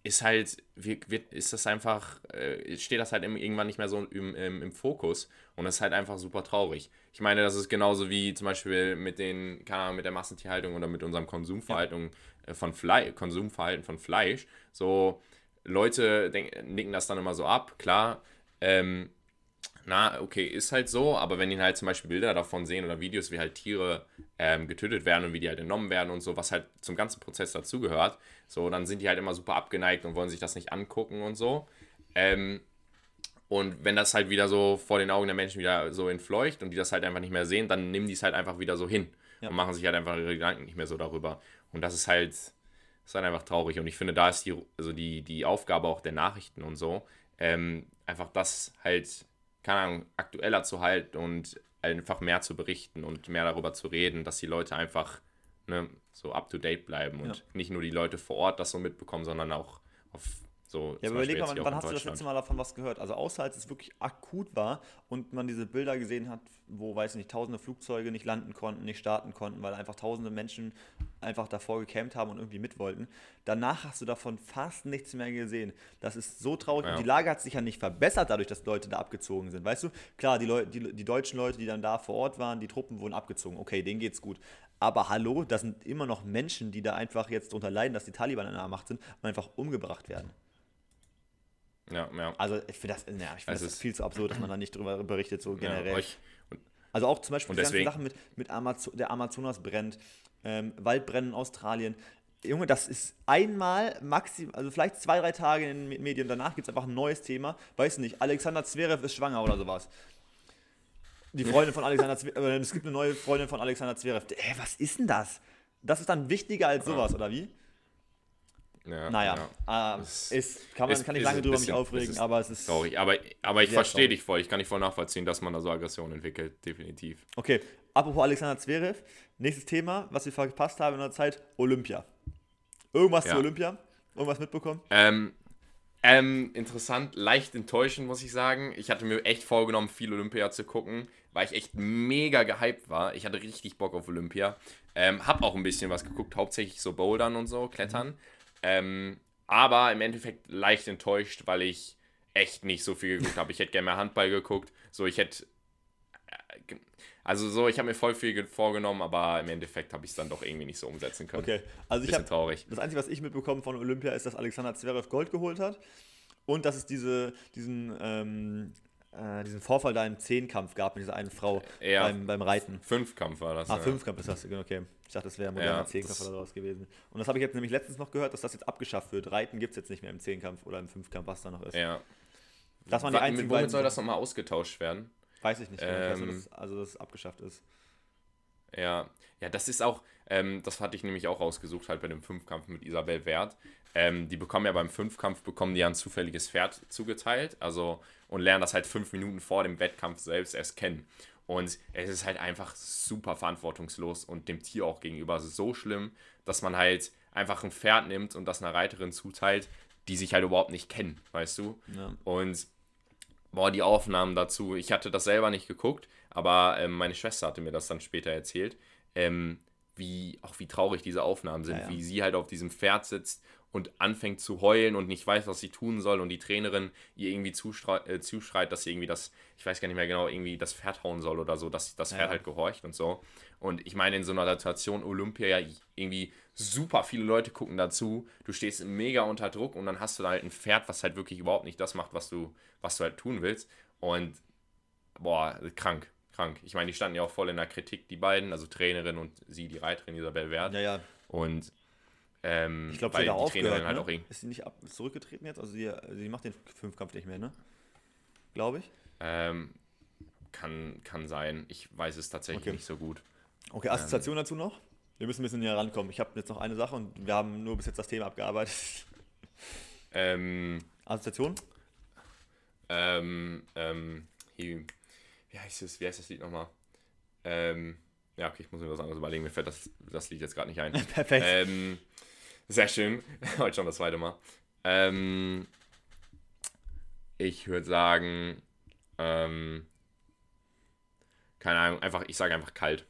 ist halt, wird, wird, ist das einfach, äh, steht das halt irgendwann nicht mehr so im, im, im Fokus und das ist halt einfach super traurig. Ich meine, das ist genauso wie zum Beispiel mit den, keine Ahnung, mit der Massentierhaltung oder mit unserem Konsumverhalten äh, von Fleisch, Konsumverhalten von Fleisch. So, Leute denk, nicken das dann immer so ab, klar, ähm, na, okay, ist halt so, aber wenn die halt zum Beispiel Bilder davon sehen oder Videos, wie halt Tiere ähm, getötet werden und wie die halt entnommen werden und so, was halt zum ganzen Prozess dazugehört, so, dann sind die halt immer super abgeneigt und wollen sich das nicht angucken und so. Ähm, und wenn das halt wieder so vor den Augen der Menschen wieder so entfleucht und die das halt einfach nicht mehr sehen, dann nehmen die es halt einfach wieder so hin Ja. und machen sich halt einfach ihre Gedanken nicht mehr so darüber. Und das ist halt, das ist halt einfach traurig. Und ich finde, da ist die, also die, die Aufgabe auch der Nachrichten und so, ähm, einfach das halt, keine Ahnung, aktueller zu halten und einfach mehr zu berichten und mehr darüber zu reden, dass die Leute einfach ne, so up to date bleiben und Ja. nicht nur die Leute vor Ort das so mitbekommen, sondern auch auf so. Ja, aber überleg mal, wann hast du das letzte Mal davon was gehört? Also außer als es wirklich akut war und man diese Bilder gesehen hat, wo, weiß ich nicht, tausende Flugzeuge nicht landen konnten, nicht starten konnten, weil einfach tausende Menschen einfach davor gecampt haben und irgendwie mit wollten. Danach hast du davon fast nichts mehr gesehen. Das ist so traurig. Ja. Und die Lage hat sich ja nicht verbessert dadurch, dass Leute da abgezogen sind. Weißt du, klar, die, Leu die, die deutschen Leute, die dann da vor Ort waren, die Truppen wurden abgezogen. Okay, denen geht's gut. Aber hallo, das sind immer noch Menschen, die da einfach jetzt darunter leiden, dass die Taliban an der Macht sind und einfach umgebracht werden. Ja, ja. Also ich finde das, ja, ich find Also das es- viel zu absurd, dass man da nicht drüber berichtet, so ja generell. euch, Also auch zum Beispiel die ganzen Sachen mit, mit Amazo der Amazonas brennt, ähm, Waldbrennen in Australien. Junge, das ist einmal maximal, also vielleicht zwei, drei Tage in den Medien. Danach gibt es einfach ein neues Thema. Weiß nicht, Alexander Zverev ist schwanger oder sowas. Die Freundin von Alexander Zverev, äh, es gibt eine neue Freundin von Alexander Zverev. Hä, was ist denn das? Das ist dann wichtiger als sowas, oder wie? Ja, Naja, ja. äh, ist, kann, man, ist- kann ich lange drüber bisschen- mich aufregen, aber es ist. Traurig, aber, aber ich verstehe dich voll. Ich kann nicht voll nachvollziehen, dass man da so Aggression entwickelt. Definitiv. Okay, apropos Alexander Zverev, nächstes Thema, was wir verpasst haben in der Zeit, Olympia. Irgendwas Ja. zu Olympia? Irgendwas mitbekommen? Ähm, ähm, interessant, leicht enttäuschend, muss ich sagen. Ich hatte mir echt vorgenommen, viel Olympia zu gucken, weil ich echt mega gehypt war. Ich hatte richtig Bock auf Olympia. Ähm, hab auch ein bisschen was geguckt, hauptsächlich so Bouldern und so, Klettern. Ähm, aber im Endeffekt leicht enttäuscht, weil ich echt nicht so viel geguckt habe. Ich hätte gerne mehr Handball geguckt. So, ich hätte. äh, Also so, ich habe mir voll viel ge- vorgenommen, aber im Endeffekt habe ich es dann doch irgendwie nicht so umsetzen können. Okay, also ich habe traurig. das Einzige, was ich mitbekommen von Olympia, ist, dass Alexander Zverev Gold geholt hat und dass es diese, diesen, ähm, äh, diesen Vorfall da im Zehnkampf gab mit dieser einen Frau Ja. beim, beim Reiten. Fünfkampf war das. Ah, ja. Fünfkampf ist das, okay. Ich dachte, das wäre ein moderner Ja, Zehnkampf oder sowas gewesen. Und das habe ich jetzt nämlich letztens noch gehört, dass das jetzt abgeschafft wird. Reiten gibt es jetzt nicht mehr im Zehnkampf oder im Fünfkampf, was da noch ist. Ja. Das waren die Wa- einzigen mit womit soll das nochmal ausgetauscht werden? Weiß ich nicht. genau. Ähm, dass, also, dass es abgeschafft ist. Ja, ja, das ist auch, ähm, das hatte ich nämlich auch rausgesucht, halt bei dem Fünfkampf mit Isabel Wert. Ähm, die bekommen ja beim Fünfkampf, bekommen die ja ein zufälliges Pferd zugeteilt, also und lernen das halt fünf Minuten vor dem Wettkampf selbst erst kennen. Und es ist halt einfach super verantwortungslos und dem Tier auch gegenüber so schlimm, dass man halt einfach ein Pferd nimmt und das einer Reiterin zuteilt, die sich halt überhaupt nicht kennen, weißt du? Ja. Und boah, die Aufnahmen dazu, ich hatte das selber nicht geguckt, aber ähm, meine Schwester hatte mir das dann später erzählt, ähm, wie, auch wie traurig diese Aufnahmen sind, Ja, ja. wie sie halt auf diesem Pferd sitzt und anfängt zu heulen und nicht weiß, was sie tun soll und die Trainerin ihr irgendwie äh, zuschreit, dass sie irgendwie das, ich weiß gar nicht mehr genau, irgendwie das Pferd hauen soll oder so, dass das Pferd ja. halt gehorcht und so. Und ich meine, in so einer Situation Olympia ja irgendwie super viele Leute gucken dazu, du stehst mega unter Druck und dann hast du da halt ein Pferd, was halt wirklich überhaupt nicht das macht, was du, was du halt tun willst. Und boah, krank, krank. Ich meine, die standen ja auch voll in der Kritik, die beiden, also Trainerin und sie, die Reiterin Isabel Wert. Ja, ja. Und ähm, Ich glaube, weil sie hat da die Trainerin aufgehört, halt ne? auch irgendwie. Ist sie nicht ab zurückgetreten jetzt? Also sie, sie macht den Fünfkampf nicht mehr, ne? Glaube ich. Ähm, kann, kann sein. Ich weiß es tatsächlich Okay. nicht so gut. Okay, Assoziation dazu noch? Wir müssen ein bisschen näher rankommen. Ich habe jetzt noch eine Sache und wir haben nur bis jetzt das Thema abgearbeitet. Ähm, Assoziation? ähm, ähm, hier, wie heißt es, wie heißt das Lied nochmal? Ähm, ja, okay, ich muss mir was anderes überlegen, mir fällt das, das Lied jetzt gerade nicht ein. Perfekt. Ähm, sehr schön. Heute schon das zweite Mal. Ähm, ich würde sagen, ähm, keine Ahnung, einfach, ich sage einfach kalt.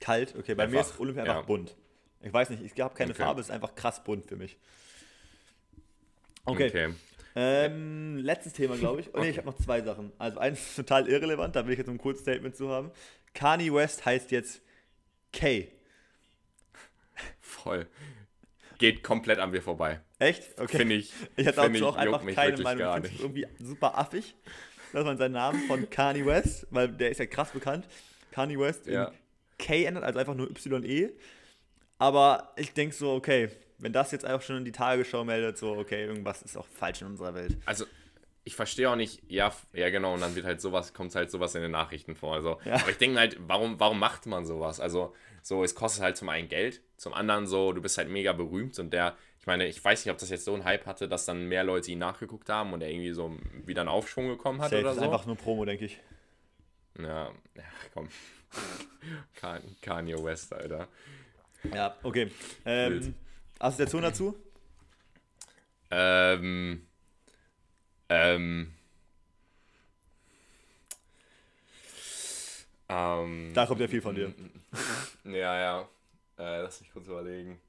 Kalt, okay. Bei mir Einfach, ist Olympia ja. einfach bunt. Ich weiß nicht, ich habe keine Okay. Farbe, es ist einfach krass bunt für mich. Okay. okay. Ähm, letztes Thema, glaube ich. Oh, nee, ich habe noch zwei Sachen. Also eins ist total irrelevant, da will ich jetzt ein kurzes Statement zu haben. Kanye West heißt jetzt K. Voll. Geht komplett an mir vorbei. Echt? Okay. Finde ich. Ich hatte dazu auch einfach keine Meinung. Ich finde irgendwie super affig, dass man seinen Namen von Kanye West, weil der ist ja krass bekannt, Kanye West Ja. in K ändert, also einfach nur YE. Aber ich denke so, okay, wenn das jetzt einfach schon in die Tagesschau meldet, so, okay, irgendwas ist auch falsch in unserer Welt. Also, ich verstehe auch nicht, ja, ja genau, und dann wird halt sowas, kommt halt sowas in den Nachrichten vor. Also, Ja. aber ich denke halt, warum, warum macht man sowas? Also, so, es kostet halt zum einen Geld, zum anderen so, du bist halt mega berühmt und der, ich meine, ich weiß nicht, ob das jetzt so ein Hype hatte, dass dann mehr Leute ihn nachgeguckt haben und er irgendwie so wieder einen Aufschwung bekommen hat Safe oder ist so. einfach nur Promo, denke ich. Ja, ja, komm. Kan- Kanye West, Alter. Ja, okay. Ähm. Assoziation dazu? Ähm. Ähm. Ähm. Da kommt ja viel von dir. Ja, ja. Äh, lass mich kurz überlegen.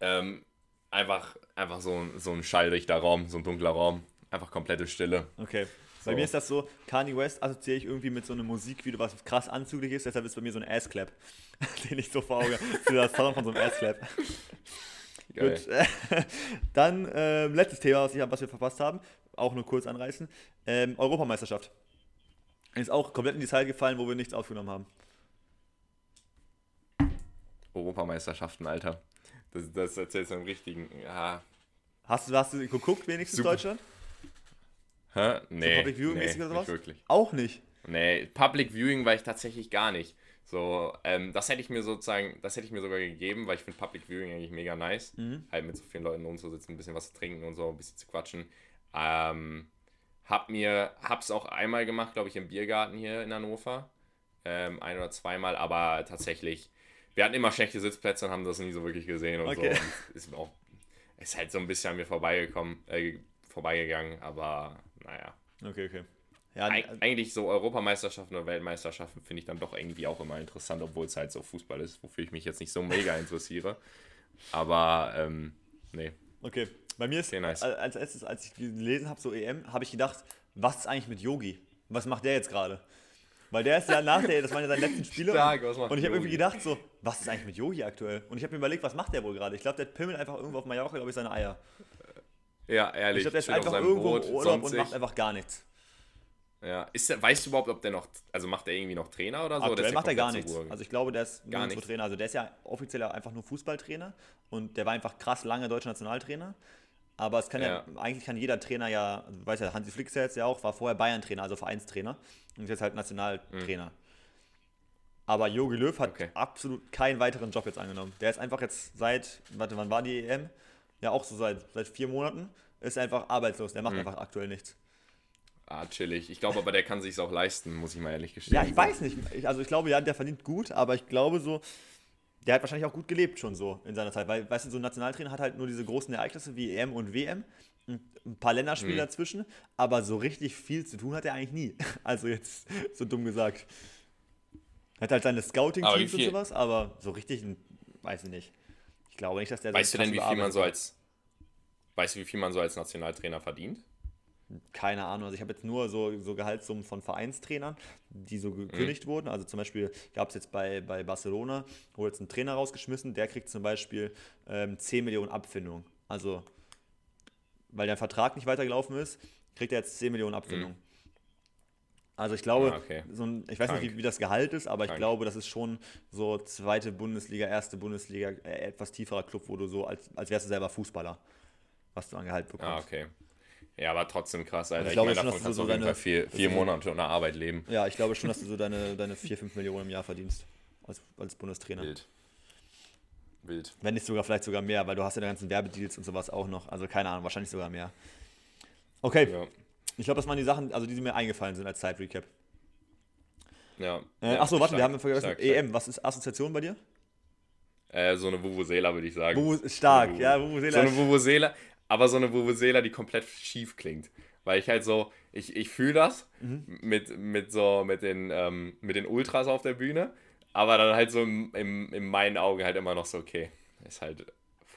Ähm, einfach, einfach so, ein- so ein schalldichter Raum, so ein dunkler Raum. Einfach komplette Stille. Okay. Bei So. mir ist das so, Kanye West assoziiere ich irgendwie mit so einem Musikvideo, was krass anzüglich ist, deshalb ist bei mir so ein Assclap, den ich so vor Augen habe. Dieser Sound von so einem Assclap. Gut. Dann ähm, letztes Thema, was, ich, was wir verpasst haben, auch nur kurz anreißen. Ähm, Europameisterschaft. Ist auch komplett in die Zeit gefallen, wo wir nichts aufgenommen haben. Europameisterschaften, Alter. Das, das erzählst du im richtigen. Ja. Hast du, hast du geguckt, wenigstens Super. Deutschland? Hä? Nee. Public Viewing nee, oder nicht sowas? wirklich. Auch nicht. Nee, Public Viewing war ich tatsächlich gar nicht. So, ähm, das hätte ich mir sozusagen, das hätte ich mir sogar gegeben, weil ich finde Public Viewing eigentlich mega nice. Mhm. Halt mit so vielen Leuten rumzusitzen, ein bisschen was zu trinken und so, ein bisschen zu quatschen. Ähm, hab mir, hab's auch einmal gemacht, glaube ich, im Biergarten hier in Hannover. Ähm, ein oder zweimal, aber tatsächlich, wir hatten immer schlechte Sitzplätze und haben das nie so wirklich gesehen und Okay. so. Und ist auch, ist halt so ein bisschen an mir vorbeigekommen, äh, vorbeigegangen, aber naja. Okay, okay. Ja, Eig äh, eigentlich so Europameisterschaften oder Weltmeisterschaften finde ich dann doch irgendwie auch immer interessant, obwohl es halt so Fußball ist, wofür ich mich jetzt nicht so mega interessiere. Aber, ähm, nee. okay. Bei mir ist, Okay, nice. al- als erstes, als ich gelesen habe, so EM, habe ich gedacht, was ist eigentlich mit Yogi? Was macht der jetzt gerade? Weil der ist ja nach der, das waren ja seine letzten Spiele. Stark, und, was macht und ich habe irgendwie gedacht, so, was ist eigentlich mit Yogi aktuell? Und ich habe mir überlegt, was macht der wohl gerade? Ich glaube, der pimmelt einfach irgendwo auf Mallorca, glaube ich, seine Eier. Ja, ehrlich. Ich glaube, der ist einfach irgendwo Boot, im Urlaub und macht einfach gar nichts. Ja. Ist der, weißt du überhaupt, ob der noch, also macht der irgendwie noch Trainer oder so? oder Aktuell ist der macht er gar nichts. Also ich glaube, der ist Gar nichts. Trainer. Also der ist ja offiziell einfach nur Fußballtrainer und der war einfach krass lange deutscher Nationaltrainer. Aber es kann ja, Ja. eigentlich kann jeder Trainer ja, du weißt ja, Hansi Flick ist ja jetzt ja auch, war vorher Bayern-Trainer, also Vereinstrainer und ist jetzt halt Nationaltrainer. Aber Jogi Löw hat Okay. absolut keinen weiteren Job jetzt angenommen. Der ist einfach jetzt seit, warte, wann war die EM? Ja, auch so seit, seit vier Monaten, ist einfach arbeitslos. Der macht Mhm. einfach aktuell nichts. Ah, chillig. Ich glaube aber, der kann sich's auch leisten, muss ich mal ehrlich gestehen. Ja, ich weiß nicht. Ich, also ich glaube, ja, der verdient gut, aber ich glaube so, der hat wahrscheinlich auch gut gelebt schon so in seiner Zeit. Weil, weißt du, so ein Nationaltrainer hat halt nur diese großen Ereignisse wie EM und WM, und ein paar Länderspiele Mhm. dazwischen, aber so richtig viel zu tun hat er eigentlich nie. Also jetzt so dumm gesagt. Hat halt seine Scouting-Teams und sowas, aber so richtig, weiß ich nicht. Ich glaube nicht, dass der Weißt du so denn, wie viel man so als, weißt du, wie viel man so als Nationaltrainer verdient? Keine Ahnung. Also ich habe jetzt nur so, so Gehaltssummen von Vereinstrainern, die so gekündigt wurden. Also zum Beispiel gab es jetzt bei, bei Barcelona, wurde jetzt ein Trainer rausgeschmissen, der kriegt zum Beispiel ähm, 10 Millionen Abfindung. Also, weil der Vertrag nicht weitergelaufen ist, kriegt er jetzt 10 Millionen Abfindung. Also ich glaube, Ah, okay. so ein, ich weiß Krank. nicht, wie, wie das Gehalt ist, aber ich Krank. glaube, das ist schon so zweite Bundesliga, erste Bundesliga, äh, etwas tieferer Club, wo du so, als, als wärst du selber Fußballer, was du an Gehalt bekommst. Ah, okay. Ja, aber trotzdem krass, Alter. ich Ich, glaube meine, schon, davon dass du kannst du so deine- vier, vier Monate ohne Arbeit leben. Ja, ich glaube schon, dass du so deine, deine 4, 5 Millionen im Jahr verdienst als, als Bundestrainer. Wild. Wild. Wenn nicht sogar, vielleicht sogar mehr, weil du hast ja die ganzen Werbedeals und sowas auch noch. Also keine Ahnung, wahrscheinlich sogar mehr. Okay, Ja. ich glaube, das waren die Sachen, also die, die mir eingefallen sind als Zeitrecap. Ja. Äh, ja, Achso, warte, wir haben vergessen. stark, EM, was ist Assoziation bei dir? Äh, so eine Vuvuzela, würde ich sagen. Ist stark, Bubu- ja, So Vuvuzela. eine Vuvuzela, aber so eine Vuvuzela, die komplett schief klingt. Weil ich halt so, ich, ich fühle das Mhm. mit, mit so, mit den, ähm, mit den Ultras auf der Bühne, aber dann halt so im, im, in meinen Augen halt immer noch so, okay, ist halt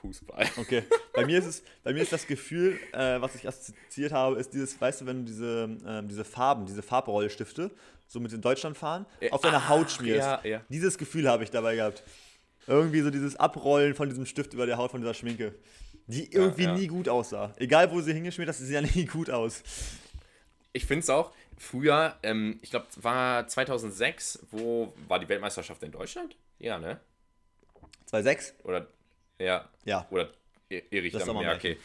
Fußball. Okay, bei mir ist es, bei mir ist das Gefühl, äh, was ich assoziiert habe, ist dieses, weißt du, wenn du diese, ähm, diese Farben, diese Farbrollstifte, so mit in Deutschland fahren, auf deine ach, Haut schmierst. ja, ja. Dieses Gefühl habe ich dabei gehabt. Irgendwie so dieses Abrollen von diesem Stift über der Haut von dieser Schminke. Die irgendwie ja. nie gut aussah. Egal, wo sie hingeschmiert hast, sie sah nie gut aus. Ich finde es auch, früher, ähm, ich glaube, war 2006, wo war die Weltmeisterschaft in Deutschland? Ja, ne? 2,6? Oder, ja, Ja. Oder ir- irre ich Das damit? Ja, okay.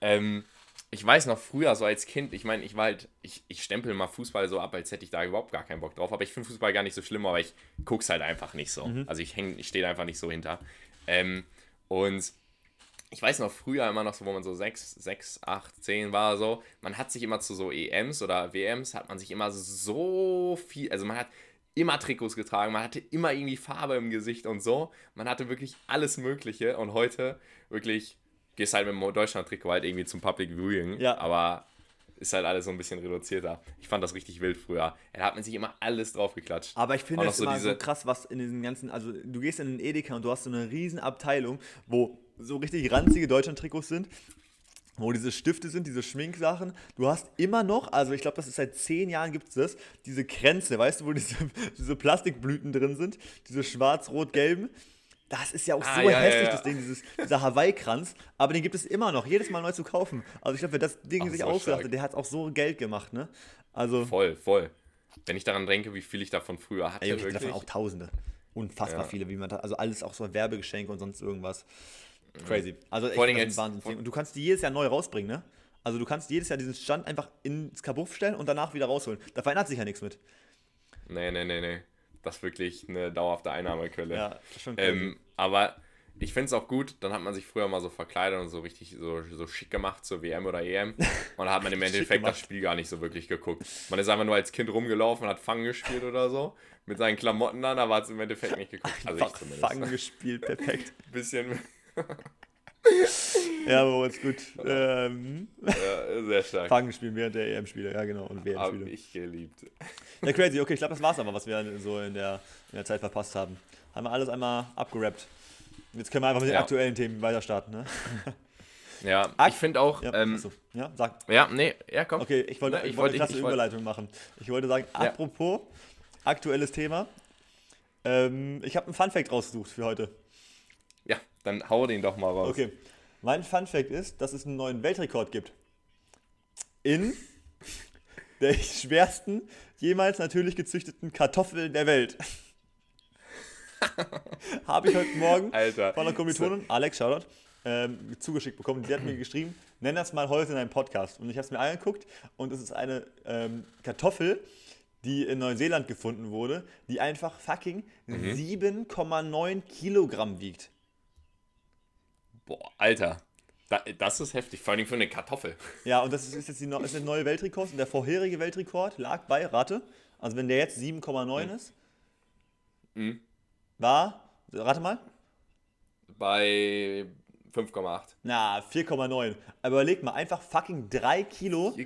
Ähm, ich weiß noch früher, so als Kind, ich meine, ich war halt, ich, ich stempel mal Fußball so ab, als hätte ich da überhaupt gar keinen Bock drauf. Aber ich finde Fußball gar nicht so schlimm, aber ich guck's halt einfach nicht so. Mhm. Also ich häng, ich stehe da einfach nicht so hinter. Ähm, und ich weiß noch früher immer noch so, wo man so 6, 6, 8, 10 war, so, man hat sich immer zu so EMs oder WMs, hat man sich immer so viel, also man hat immer Trikots getragen, man hatte immer irgendwie Farbe im Gesicht und so, man hatte wirklich alles Mögliche und heute wirklich gehst halt mit dem Deutschland-Trikot halt irgendwie zum Public Viewing, Ja. aber ist halt alles so ein bisschen reduzierter. Ich fand das richtig wild früher. Da hat man sich immer alles drauf geklatscht. Aber ich finde es so immer so krass, was in diesen ganzen, also du gehst in den Edeka und du hast so eine riesen Abteilung, wo so richtig ranzige Deutschland-Trikots sind, wo diese Stifte sind, diese Schminksachen. Du hast immer noch, also ich glaube, das ist seit zehn Jahren gibt es das, diese Kränze, weißt du, wo diese, diese Plastikblüten drin sind, diese schwarz-rot-gelben. Das ist ja auch Ah, so ja, ja, hässlich, ja. das Ding, dieses, dieser Hawaii-Kranz. Aber den gibt es immer noch, jedes Mal neu zu kaufen. Also ich glaube, wer das Ding Ach, sich so ausgedacht hat, der hat auch so Geld gemacht, ne? Also, Voll, voll. Wenn ich daran denke, wie viel ich davon früher hatte, ey, ich wirklich. davon auch Tausende. Unfassbar Ja. viele, wie man da, also alles auch so Werbegeschenke und sonst irgendwas. Crazy. Also echt ein Wahnsinnsding. Und du kannst die jedes Jahr neu rausbringen, ne? Also du kannst jedes Jahr diesen Stand einfach ins Kabuff stellen und danach wieder rausholen. Da verändert sich ja nichts mit. Nee, nee, nee, nee. Das ist wirklich eine dauerhafte Einnahmequelle. Ja, crazy. Ähm, aber ich finde es auch gut, dann hat man sich früher mal so verkleidet und so richtig so, so schick gemacht zur WM oder EM. Und dann hat man im Endeffekt das. Spiel gar nicht so wirklich geguckt. Man ist einfach nur als Kind rumgelaufen, hat Fangen gespielt oder so. Mit seinen Klamotten an, aber hat es im Endeffekt nicht geguckt. Also ich Einfach zumindest. Fangen gespielt, perfekt. Bisschen ja, aber ist gut. Ähm, äh, sehr stark. Fangen spielen während der EM-Spiele, ja genau, und Hab WM-Spiele. ich geliebt. Ja, crazy. Okay, ich glaube, das war's aber, was wir so in der, in der Zeit verpasst haben. Haben wir alles einmal abgerappt. Jetzt können wir einfach mit den Ja. aktuellen Themen weiter starten, ne? Ja, Ak- ich finde auch, Ja, ähm, achso. ja sag. ja, nee, ja, komm. Okay, ich wollte, Na, ich ich wollte wollte- eine klasse ich wollte- Überleitung machen. Ich wollte sagen, Ja. apropos aktuelles Thema. Ähm, ich habe einen Funfact rausgesucht für heute. Dann hau den doch mal raus. Okay. Mein Funfact ist, dass es einen neuen Weltrekord gibt. In der schwersten jemals natürlich gezüchteten Kartoffel der Welt. Habe ich heute Morgen Alter. von einer Kommilitonin, Alex, Shoutout, ähm, zugeschickt bekommen. Die hat mir geschrieben, nenn das mal heute in einem Podcast. Und ich habe es mir angeguckt und es ist eine ähm, Kartoffel, die in Neuseeland gefunden wurde, die einfach fucking Mhm. 7,9 Kilogramm wiegt. Boah, Alter. Da, das ist heftig, vor allem für eine Kartoffel. Ja, und das ist, jetzt die, ist der neue Weltrekord. Und der vorherige Weltrekord lag bei, rate, also wenn der jetzt 7,9 ist, Mhm. war, rate mal, Bei 5,8. na, 4,9. Aber überleg mal, einfach fucking 3 Kilo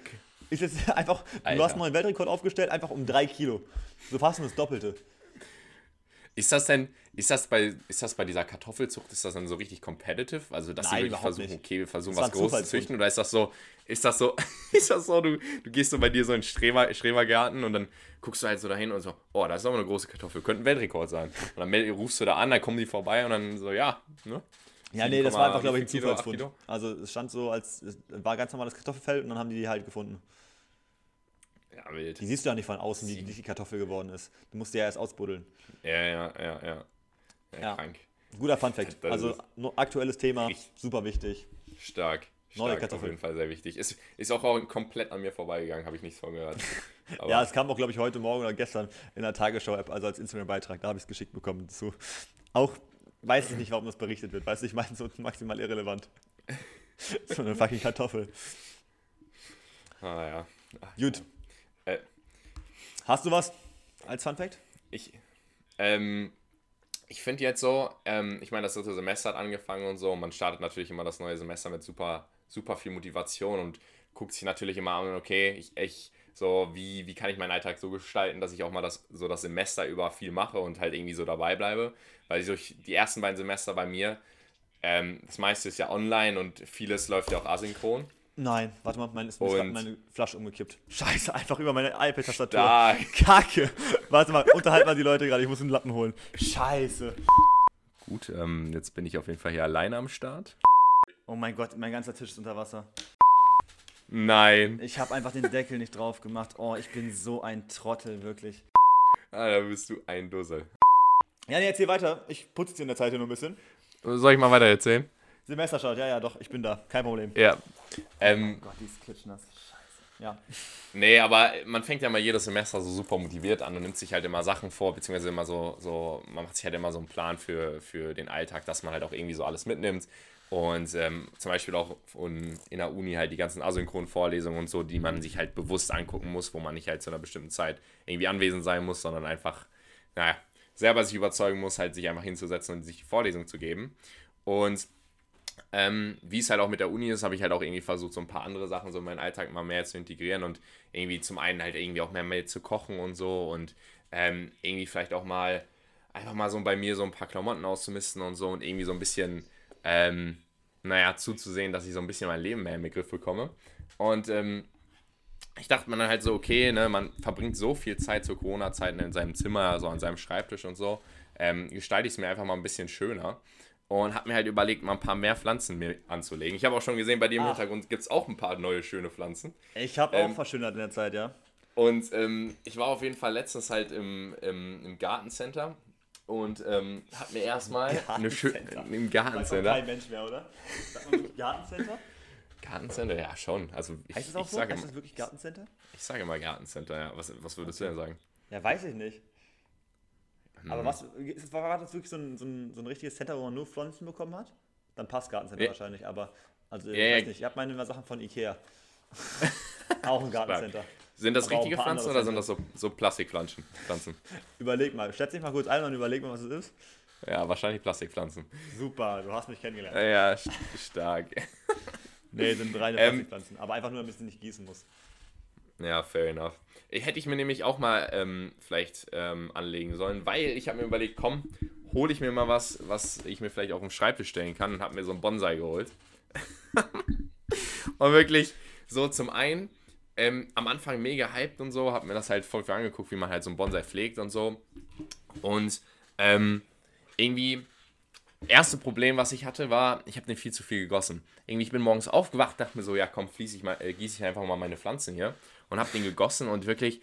ist jetzt einfach, du Alter. hast einen neuen Weltrekord aufgestellt, einfach um 3 Kilo. So fast nur das Doppelte. Ist das denn, ist das bei, ist das bei dieser Kartoffelzucht, ist das dann so richtig competitive? Also, dass Nein, sie wirklich versuchen, nicht. okay, wir versuchen Das was Großes zu züchten? Oder ist das so, ist das so, ist das so, du, du gehst so bei dir so in Streber, Strebergarten und dann guckst du halt so dahin und so, oh, das ist aber eine große Kartoffel, könnte ein Weltrekord sein. Und dann rufst du da an, dann kommen die vorbei und dann so, ja, ne? Ja, nee, das war einfach, 7,8 glaube ich, ein Kilo, 8 Zufallsfund. Also es stand so als, war ganz normales Kartoffelfeld und dann haben die die halt gefunden. Ja, wild. Die siehst du ja nicht von außen, wie die Kartoffel geworden ist. Du musst die ja erst ausbuddeln. Ja, ja, ja, ja. Ja, Ja. krank. Guter Funfact. Also aktuelles Thema, super wichtig. Stark. Neue Stark, Kartoffeln. Auf jeden Fall sehr wichtig. Ist, ist auch, auch komplett an mir vorbeigegangen, habe ich nichts von gehört. Ja, es kam auch, glaube ich, heute Morgen oder gestern in der Tagesschau-App, also als Instagram-Beitrag, da habe ich es geschickt bekommen dazu. Auch weiß ich nicht, warum das berichtet wird. Weißt du, ich meine, so maximal irrelevant. so eine fucking Kartoffel. ah, ja. Gut. Äh, Hast du was als Funfact? ich ähm, ich finde jetzt so, ähm, ich meine, das dritte Semester hat angefangen und so. Und man startet natürlich immer das neue Semester mit super, super viel Motivation und guckt sich natürlich immer an, okay, ich, ich so, wie, wie kann ich meinen Alltag so gestalten, dass ich auch mal das, so das Semester über viel mache und halt irgendwie so dabei bleibe. Weil durch die ersten beiden Semester bei mir, ähm, das meiste ist ja online und vieles läuft ja auch asynchron. Nein, warte mal, mein, ist mir meine Flasche umgekippt. Scheiße, einfach über meine iPad-Tastatur. Kacke. Warte mal, unterhalt mal die Leute gerade, ich muss einen Lappen holen. Scheiße. Gut, ähm, jetzt bin ich auf jeden Fall hier alleine am Start. Oh mein Gott, mein ganzer Tisch ist unter Wasser. Nein. Ich habe einfach den Deckel nicht drauf gemacht. Oh, ich bin so ein Trottel, wirklich. Ah, da bist du ein Dussel. Ja, nee, erzähl weiter. Ich putze jetzt in der Zeit hier nur ein bisschen. Soll ich mal weiter erzählen? Semesterstart, ja, ja, doch, ich bin da. Kein Problem. Ja. Ähm, Gott, die ist klitschnass. Scheiße. Ja. nee, aber man fängt ja mal jedes Semester so super motiviert an und nimmt sich halt immer Sachen vor, beziehungsweise immer so, so man macht sich halt immer so einen Plan für, für den Alltag, dass man halt auch irgendwie so alles mitnimmt. Und ähm, zum Beispiel auch in der Uni halt die ganzen asynchronen Vorlesungen und so, die man sich halt bewusst angucken muss, wo man nicht halt zu einer bestimmten Zeit irgendwie anwesend sein muss, sondern einfach, naja, selber sich überzeugen muss, halt sich einfach hinzusetzen und sich die Vorlesung zu geben. Und ähm, wie es halt auch mit der Uni ist, habe ich halt auch irgendwie versucht, so ein paar andere Sachen so in meinen Alltag mal mehr zu integrieren und irgendwie zum einen halt irgendwie auch mehr, mehr zu kochen und so und ähm, irgendwie vielleicht auch mal einfach mal so bei mir so ein paar Klamotten auszumisten und so und irgendwie so ein bisschen, ähm, naja, zuzusehen, dass ich so ein bisschen mein Leben mehr im Begriff bekomme. Und ähm, ich dachte mir dann halt so, okay, ne, man verbringt so viel Zeit zur Corona-Zeiten in seinem Zimmer, also an seinem Schreibtisch und so. ähm, gestalte ich es mir einfach mal ein bisschen schöner. Und habe mir halt überlegt, mal ein paar mehr Pflanzen mir anzulegen. Ich habe auch schon gesehen, bei dir im Ah. Hintergrund gibt es auch ein paar neue schöne Pflanzen. Ich habe Ähm, auch verschönert in der Zeit, ja. Und ähm, ich war auf jeden Fall letztens halt im, im, im Gartencenter und ähm, habe mir erstmal eine schöne. Gartencenter. Im Gartencenter. kein Mensch mehr, oder? Sagt man wirklich Gartencenter? Gartencenter, ja schon. Also ich, Heißt es auch ich so? sage Heißt das wirklich Gartencenter? ich sage immer Gartencenter, ja. Was, was würdest du denn sagen? Ja, weiß ich nicht. Hm. Aber was, ist, es- war das wirklich so ein, so, ein, so ein richtiges Center, wo man nur Pflanzen bekommen hat? Dann passt Gartencenter Ja. wahrscheinlich, aber also ich Ja, ja. weiß nicht, ich habe meine Sachen von Ikea. auch ein Gartencenter. Sind das Aber richtige Pflanzen oder sind das so, so Plastikpflanzen? Pflanzen? Überleg mal, schätze dich mal kurz ein und überleg mal, was es ist. Ja, wahrscheinlich Plastikpflanzen. Super, du hast mich kennengelernt. Ja, ja, st- stark. Nee, sind reine Ähm, Plastikpflanzen, aber einfach nur, damit du nicht gießen musst. Ja, fair enough. Hätte ich mir nämlich auch mal ähm, vielleicht ähm, anlegen sollen, weil ich habe mir überlegt, komm, hole ich mir mal was, was ich mir vielleicht auf den Schreibtisch stellen kann und habe mir so einen Bonsai geholt. und wirklich so zum einen ähm, am Anfang mega hyped und so, habe mir das halt voll für angeguckt, wie man halt so einen Bonsai pflegt und so. Und ähm, irgendwie erste Problem, was ich hatte, war, ich habe den viel zu viel gegossen. Irgendwie, ich bin morgens aufgewacht, dachte mir so, ja komm, ich mal, äh, gieße ich einfach mal meine Pflanzen hier und habe den gegossen und wirklich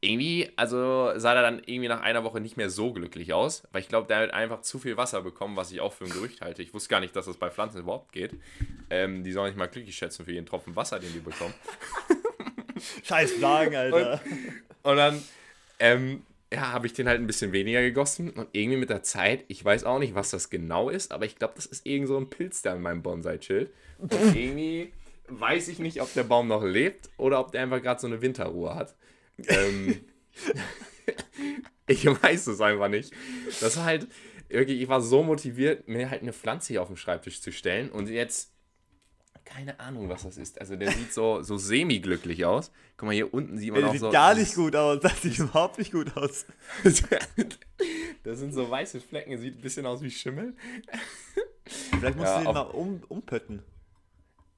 irgendwie, also sah er dann irgendwie nach einer Woche nicht mehr so glücklich aus, weil ich glaube, der hat einfach zu viel Wasser bekommen, was ich auch für ein Gerücht halte. Ich wusste gar nicht, dass das bei Pflanzen überhaupt geht. Ähm, die sollen nicht mal glücklich schätzen für jeden Tropfen Wasser, den die bekommen. Scheiß Plagen, Alter. Und dann, ähm, ja, habe ich den halt ein bisschen weniger gegossen und irgendwie mit der Zeit, ich weiß auch nicht, was das genau ist, aber ich glaube, das ist irgend so ein Pilz, der an meinem Bonsai chillt. Und irgendwie weiß ich nicht, ob der Baum noch lebt oder ob der einfach gerade so eine Winterruhe hat. Ähm, ich weiß es einfach nicht. Das war halt, wirklich, ich war so motiviert, mir halt eine Pflanze hier auf den Schreibtisch zu stellen und jetzt keine Ahnung, was das ist. Also der sieht so, so semi-glücklich aus. Guck mal, hier unten sieht man Der auch sieht so. gar nicht gut aus, das sieht überhaupt nicht gut aus. das sind so weiße Flecken, sieht ein bisschen aus wie Schimmel. Vielleicht musst Ja, du den mal um, umpötten.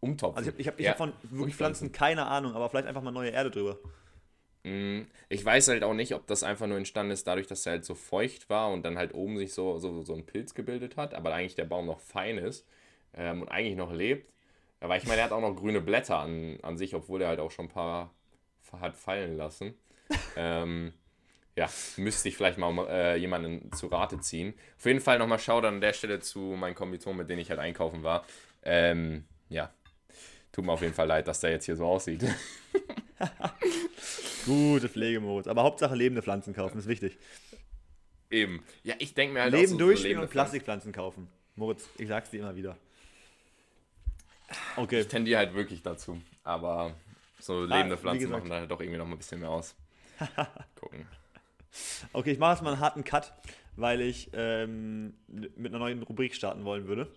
Umtopfen. Also ich habe ich hab, ich Ja, hab von wirklich Pflanzen keine Ahnung, aber vielleicht einfach mal neue Erde drüber. Mm, Ich weiß halt auch nicht, ob das einfach nur entstanden ist, dadurch, dass er halt so feucht war und dann halt oben sich so, so, so ein Pilz gebildet hat, aber eigentlich der Baum noch fein ist ähm, und eigentlich noch lebt. Aber ich meine, er hat auch noch grüne Blätter an, an sich, obwohl er halt auch schon ein paar hat fallen lassen. ähm, ja, müsste ich vielleicht mal äh, jemanden zu Rate ziehen. Auf jeden Fall nochmal Shoutout an der Stelle zu meinen Kommilitonen, mit denen ich halt einkaufen war. Ähm, ja, tut mir auf jeden Fall leid, dass der jetzt hier so aussieht. Gute Pflegemodus. Aber Hauptsache lebende Pflanzen kaufen, ist wichtig. Eben. Ja, ich denke mir halt Leben auch so, so durchspielen lebende und Plastikpflanzen kaufen. Moritz, ich sag's dir immer wieder. Okay. Ich tendiere halt wirklich dazu. Aber so lebende Ah, Pflanzen machen da halt doch irgendwie noch mal ein bisschen mehr aus. Gucken. Okay, ich mache jetzt mal einen harten Cut, weil ich ähm, mit einer neuen Rubrik starten wollen würde.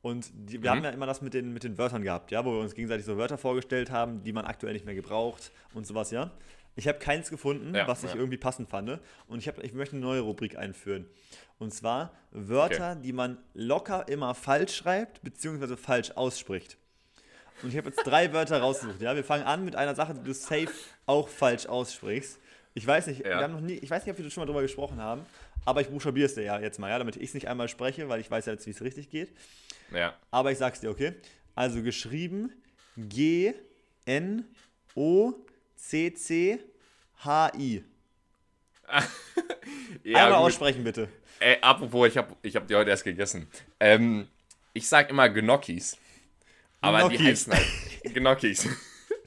Und die, wir Mhm. haben ja immer das mit den, mit den Wörtern gehabt, ja, wo wir uns gegenseitig so Wörter vorgestellt haben, die man aktuell nicht mehr gebraucht und sowas, ja. Ich habe keins gefunden, Ja, was ich ja. irgendwie passend fand. Und ich, hab, ich möchte eine neue Rubrik einführen. Und zwar Wörter, die man locker immer falsch schreibt, beziehungsweise falsch ausspricht. Und ich habe jetzt drei Wörter rausgesucht. Ja, wir fangen an mit einer Sache, die du safe auch falsch aussprichst. Ich weiß nicht, Ja. wir haben noch nie, ich weiß nicht, ob wir schon mal drüber gesprochen haben, aber ich buchstabiere es dir ja jetzt mal, ja, damit ich es nicht einmal spreche, weil ich weiß ja jetzt, wie es richtig geht. Ja. Aber ich sag's dir, okay? Also geschrieben G N O C C H I. ja einmal gut. aussprechen bitte. Ey, apropos, ich habe ich hab die heute erst gegessen. Ähm, ich sag immer Gnocchis. Aber die Gnocchis. heißen halt Gnocchis.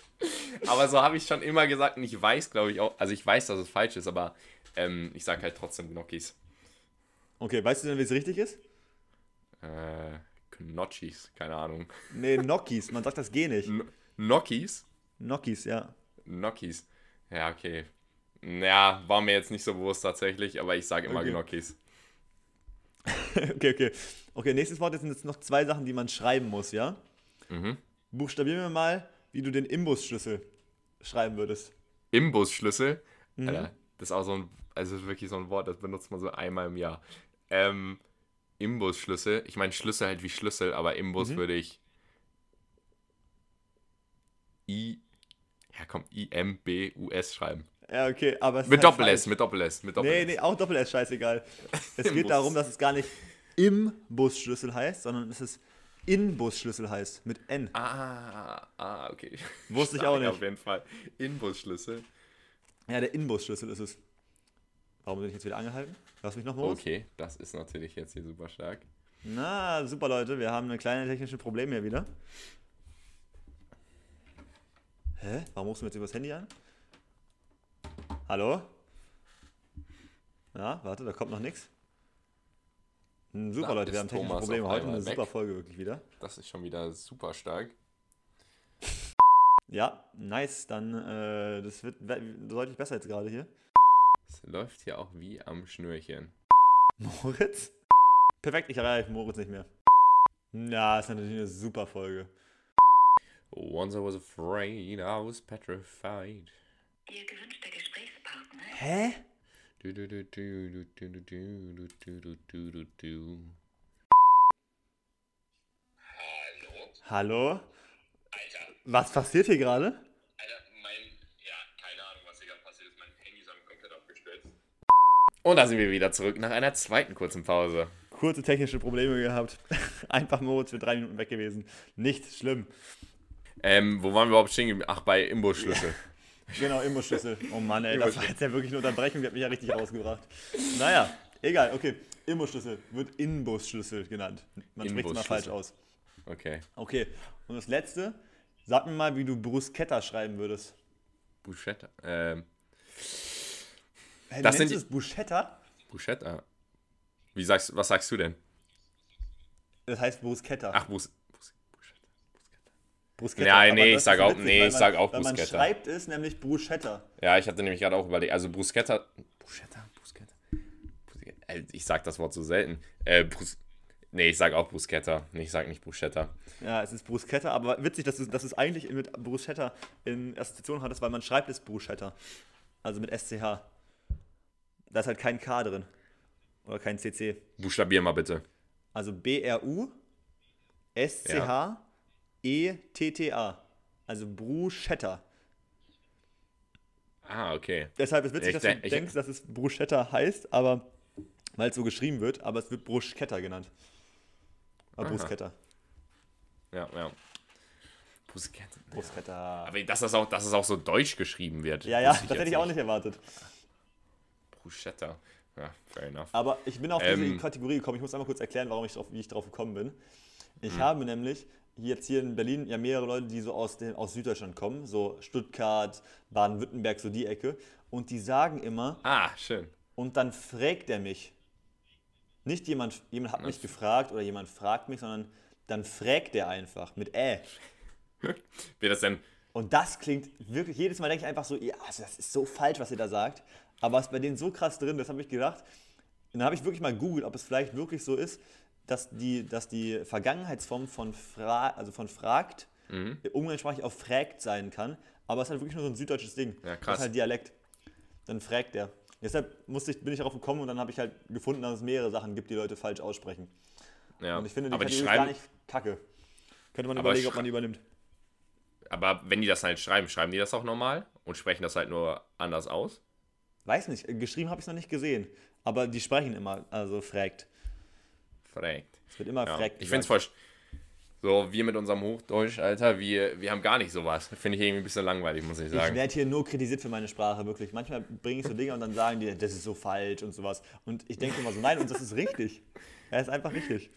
aber so habe ich schon immer gesagt und ich weiß, glaube ich, auch, also ich weiß, dass es falsch ist, aber ähm, ich sag halt trotzdem Gnocchis. Okay, weißt du denn, wie es richtig ist? Äh, Gnocchis, keine Ahnung. Nee, Gnocchis, man sagt das G nicht. N? Gnocchis, ja. Gnocchis. Ja, okay. Ja, war mir jetzt nicht so bewusst tatsächlich, aber ich sage immer Okay. Gnocchis. okay, okay. Okay, nächstes Wort jetzt sind jetzt noch zwei Sachen, die man schreiben muss, ja? Mhm. Buchstabier mir mal, wie du den Imbusschlüssel schreiben würdest. Imbusschlüssel. Mhm. Alter, das ist auch so ein, also wirklich so ein Wort, das benutzt man so einmal im Jahr. Ähm, Imbusschlüssel. Ich meine Schlüssel halt wie Schlüssel, aber Imbus Mhm. würde ich I, ja komm, I-M-B-U-S schreiben. Ja, okay, aber Mit halt Doppel-S, falsch. mit Doppel-S, mit Doppel-S. Nee, nee, auch Doppel-S, scheißegal. Es geht darum, dass es gar nicht im Busschlüssel heißt, sondern es ist in Busschlüssel heißt, mit N. Ah, ah, okay. Wusste ich auch nicht. Auf jeden Fall. Inbusschlüssel. Ja, der Inbusschlüssel ist es. Warum bin ich jetzt wieder angehalten? Lass mich noch mal los. Okay, das ist natürlich jetzt hier super stark. Na, super Leute, wir haben eine kleine technische Probleme hier wieder. Hä? Warum rufst du mir jetzt übers Handy an? Hallo? Ja, warte, da kommt noch nichts. Hm, Super Da Leute, wir haben technische Thomas Probleme. Heute eine einmal super weg. Folge wirklich wieder. Das ist schon wieder super stark. Ja, nice. Dann, äh, das wird deutlich besser jetzt gerade hier. Es läuft hier auch wie am Schnürchen. Moritz? Perfekt, ich erreiche Moritz nicht mehr. Ja, ist natürlich eine super Folge. Once I was afraid, I was petrified. Ihr gewünschter Gesprächspartner Hä? Du, du, du, du, du, du, du, du, du, du, du, du, du. Hallo? Alter, Was passiert hier gerade? Alter, mein, ja, keine Ahnung, was hier gerade passiert ist. Mein Handy ist am komplett abgestürzt. Und da sind wir wieder zurück nach einer zweiten kurzen Pause. Kurze technische Probleme gehabt. Einfach Moritz für drei Minuten weg gewesen. Nicht schlimm. Ähm, wo waren wir überhaupt stehen? Ach, bei Imbusschlüssel. Genau, Imbusschlüssel. Oh Mann, ey, das war jetzt ja wirklich eine Unterbrechung, die hat mich ja richtig rausgebracht. Naja, egal, okay. Imbusschlüssel wird Inbusschlüssel genannt. Man spricht es mal falsch aus. Okay. Okay, und das letzte, sag mir mal, wie du Bruschetta schreiben würdest. Bruschetta. Ähm, Hä, Das sind die- es Bruschetta? Bruschetta. Wie sagst, was sagst du denn? Das heißt Bruschetta. Ach, Brus, Brus, Bruschetta. Bruschetta. Ja, aber nee, ich sag auch- witzig, nee, ich man- sag auch Weil man Bruschetta. schreibt es nämlich Bruschetta. Ja, ich hatte nämlich gerade auch überlegt. Also Bruschetta. Bruschetta? Bruschetta? Bruschetta. Äh, Ich sag das Wort so selten. Äh, Brus, nee, ich sag auch Bruschetta. Nee, ich sag nicht Bruschetta. Ja, es ist Bruschetta, aber witzig, dass du, dass du es eigentlich mit Bruschetta in Assoziation hattest, weil man schreibt es Bruschetta. Also mit SCH. Da ist halt kein K drin. Oder kein CC. Buchstabier mal bitte. Also B-R-U-S-C-H-E-T-T-A. Also Bruschetta. Ah, okay. Deshalb ist witzig, Ich dass du ich- denkst, dass es Bruschetta heißt, aber weil es so geschrieben wird, aber es wird Bruschetta genannt. Aha. Bruschetta. Ja, ja. Bruschetta. Bruschetta. Aber dass das, auch, dass es auch so deutsch geschrieben wird. Ja, ja, das hätte ich auch nicht erwartet. Bruschetta. Ja, fair enough. Aber ich bin auf diese Ähm. Kategorie gekommen. Ich muss einmal kurz erklären, warum ich drauf, wie ich drauf gekommen bin. Ich Hm. habe nämlich jetzt hier in Berlin ja mehrere Leute, die so aus, den, aus Süddeutschland kommen, so Stuttgart, Baden-Württemberg, so die Ecke. Und die sagen immer, Ah, schön. und dann fragt er mich. Nicht jemand, jemand hat mich Was? gefragt oder jemand fragt mich, sondern dann fragt er einfach mit Äh. Wie das denn? Und das klingt wirklich, jedes Mal denke ich einfach so, ja, also das ist so falsch, was ihr da sagt. Aber es ist bei denen so krass drin, das habe ich gedacht. Und dann habe ich wirklich mal googelt, ob es vielleicht wirklich so ist, dass die, dass die Vergangenheitsform von, fra also von fragt, Mhm. umgangssprachlich auch fragt sein kann. Aber es ist halt wirklich nur so ein süddeutsches Ding. Ja, Das krass. ist halt Dialekt. Dann fragt er. Deshalb musste ich, bin ich darauf gekommen und dann habe ich halt gefunden, dass es mehrere Sachen gibt, die Leute falsch aussprechen. Ja. Und ich finde, die aber die ist gar schreiben, nicht kacke. Könnte man überlegen, ob man die übernimmt. aber wenn die das halt schreiben, schreiben die das auch normal und sprechen das halt nur anders aus? Weiß nicht, äh, geschrieben habe ich es noch nicht gesehen. Aber die sprechen immer, also fragt. Fragt. Es wird immer Ja. fragt. Ich finde es voll. So, wir mit unserem Hochdeutsch, Alter, wir, wir haben gar nicht sowas. Finde ich irgendwie ein bisschen langweilig, muss ich Ich sagen. werde hier nur kritisiert für meine Sprache, wirklich. Manchmal bringe ich so Dinge und dann sagen die, das ist so falsch und sowas. Und ich denke immer so, nein, und das ist richtig. Er ist einfach richtig.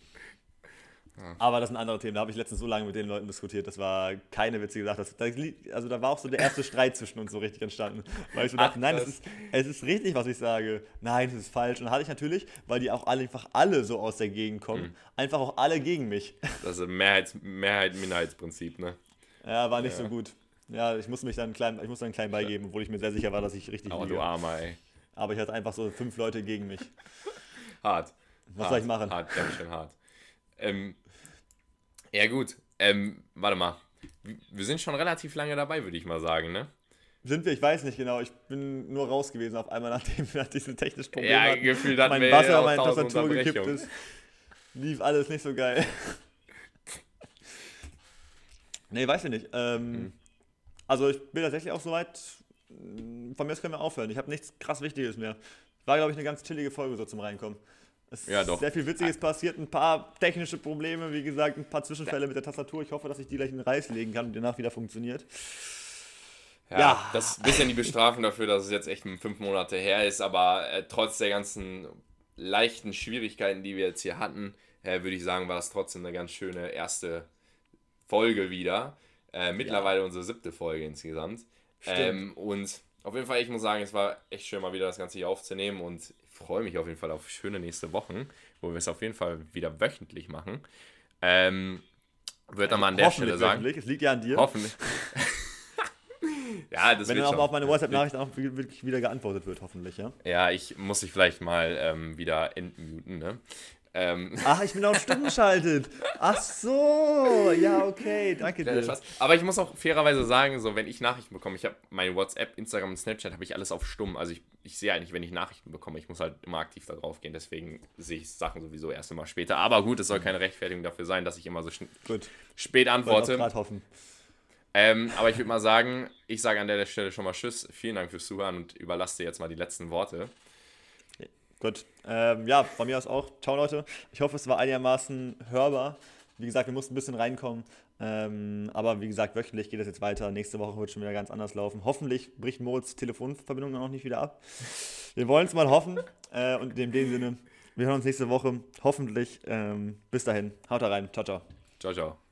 Aber das sind andere Themen. Da habe ich letztens so lange mit den Leuten diskutiert. Das war keine witzige Sache. Das, da, li- also da war auch so der erste Streit zwischen uns so richtig entstanden. Weil ich so Ach, dachte, nein, es das- ist, es ist richtig, was ich sage. Nein, es ist falsch. Und dann hatte ich natürlich, weil die auch alle, einfach alle so aus der Gegend kommen, Mhm. einfach auch alle gegen mich. Das ist Mehrheits, Mehrheit-Minderheitsprinzip, ne? Ja, war nicht Ja. so gut. Ja, ich muss mich dann klein, ich muss dann klein beigeben, obwohl ich mir sehr sicher war, dass ich richtig Aber liege. du Armer, ey. Aber ich hatte einfach so fünf Leute gegen mich. Hart. Was hart, soll ich machen? Hart, ganz schön hart. Ähm, ja, gut. Ähm, warte mal. Wir sind schon relativ lange dabei, würde ich mal sagen, ne? Sind wir? Ich weiß nicht genau. Ich bin nur raus gewesen auf einmal, nachdem wir diese technischen Probleme Ja, hatten. gefühlt mein wir Wasser, meine Tastatur gekippt ist. Lief alles nicht so geil. nee, weiß ich nicht. Ähm, Hm. Also ich bin tatsächlich auch soweit von mir aus können wir aufhören. Ich habe nichts krass Wichtiges mehr. War, glaube ich, eine ganz chillige Folge so zum Reinkommen. Es Ja, doch. sehr viel Witziges passiert, ein paar technische Probleme, wie gesagt, ein paar Zwischenfälle mit der Tastatur. Ich hoffe, dass ich die gleich in den Reiß legen kann und danach wieder funktioniert. Ja, Ja. das ist ein bisschen die Bestrafung dafür, dass es jetzt echt fünf Monate her ist, aber äh, trotz der ganzen leichten Schwierigkeiten, die wir jetzt hier hatten, äh, würde ich sagen, war das trotzdem eine ganz schöne erste Folge wieder. Äh, mittlerweile unsere siebte Folge insgesamt. Ähm, und auf jeden Fall, ich muss sagen, es war echt schön, mal wieder das Ganze hier aufzunehmen und freue mich auf jeden Fall auf schöne nächste Wochen, wo wir es auf jeden Fall wieder wöchentlich machen. Ähm, wird dann mal an der Stelle sagen. wöchentlich. Es liegt ja an dir. Hoffentlich. ja, das Wenn dann auch schon. auf meine WhatsApp-Nachricht auch wirklich wieder geantwortet wird, hoffentlich, ja. Ja, ich muss dich vielleicht mal ähm, wieder entmuten, ne? Ähm, Ach, ich bin auf Stumm geschaltet. Ach so, ja, okay, danke dir. Spaß. Aber ich muss auch fairerweise sagen, so wenn ich Nachrichten bekomme, ich habe meine WhatsApp, Instagram und Snapchat, habe ich alles auf stumm. Also ich, ich sehe eigentlich, wenn ich Nachrichten bekomme, ich muss halt immer aktiv da drauf gehen. Deswegen sehe ich Sachen sowieso erst immer später. Aber gut, es soll keine Rechtfertigung dafür sein, dass ich immer so Gut, spät antworte. gerade hoffen. Ähm, aber ich würde mal sagen, ich sage an der Stelle schon mal Tschüss. Vielen Dank fürs Zuhören und überlasse dir jetzt mal die letzten Worte. Gut. Ähm, ja, von mir aus auch. Ciao, Leute. Ich hoffe, es war einigermaßen hörbar. Wie gesagt, wir mussten ein bisschen reinkommen. Ähm, aber wie gesagt, wöchentlich geht es jetzt weiter. Nächste Woche wird schon wieder ganz anders laufen. Hoffentlich bricht Moritz Telefonverbindung dann auch nicht wieder ab. Wir wollen es mal hoffen. Äh, und in dem Sinne, wir hören uns nächste Woche. Hoffentlich. Ähm, bis dahin. Haut rein. Ciao, ciao. Ciao, ciao.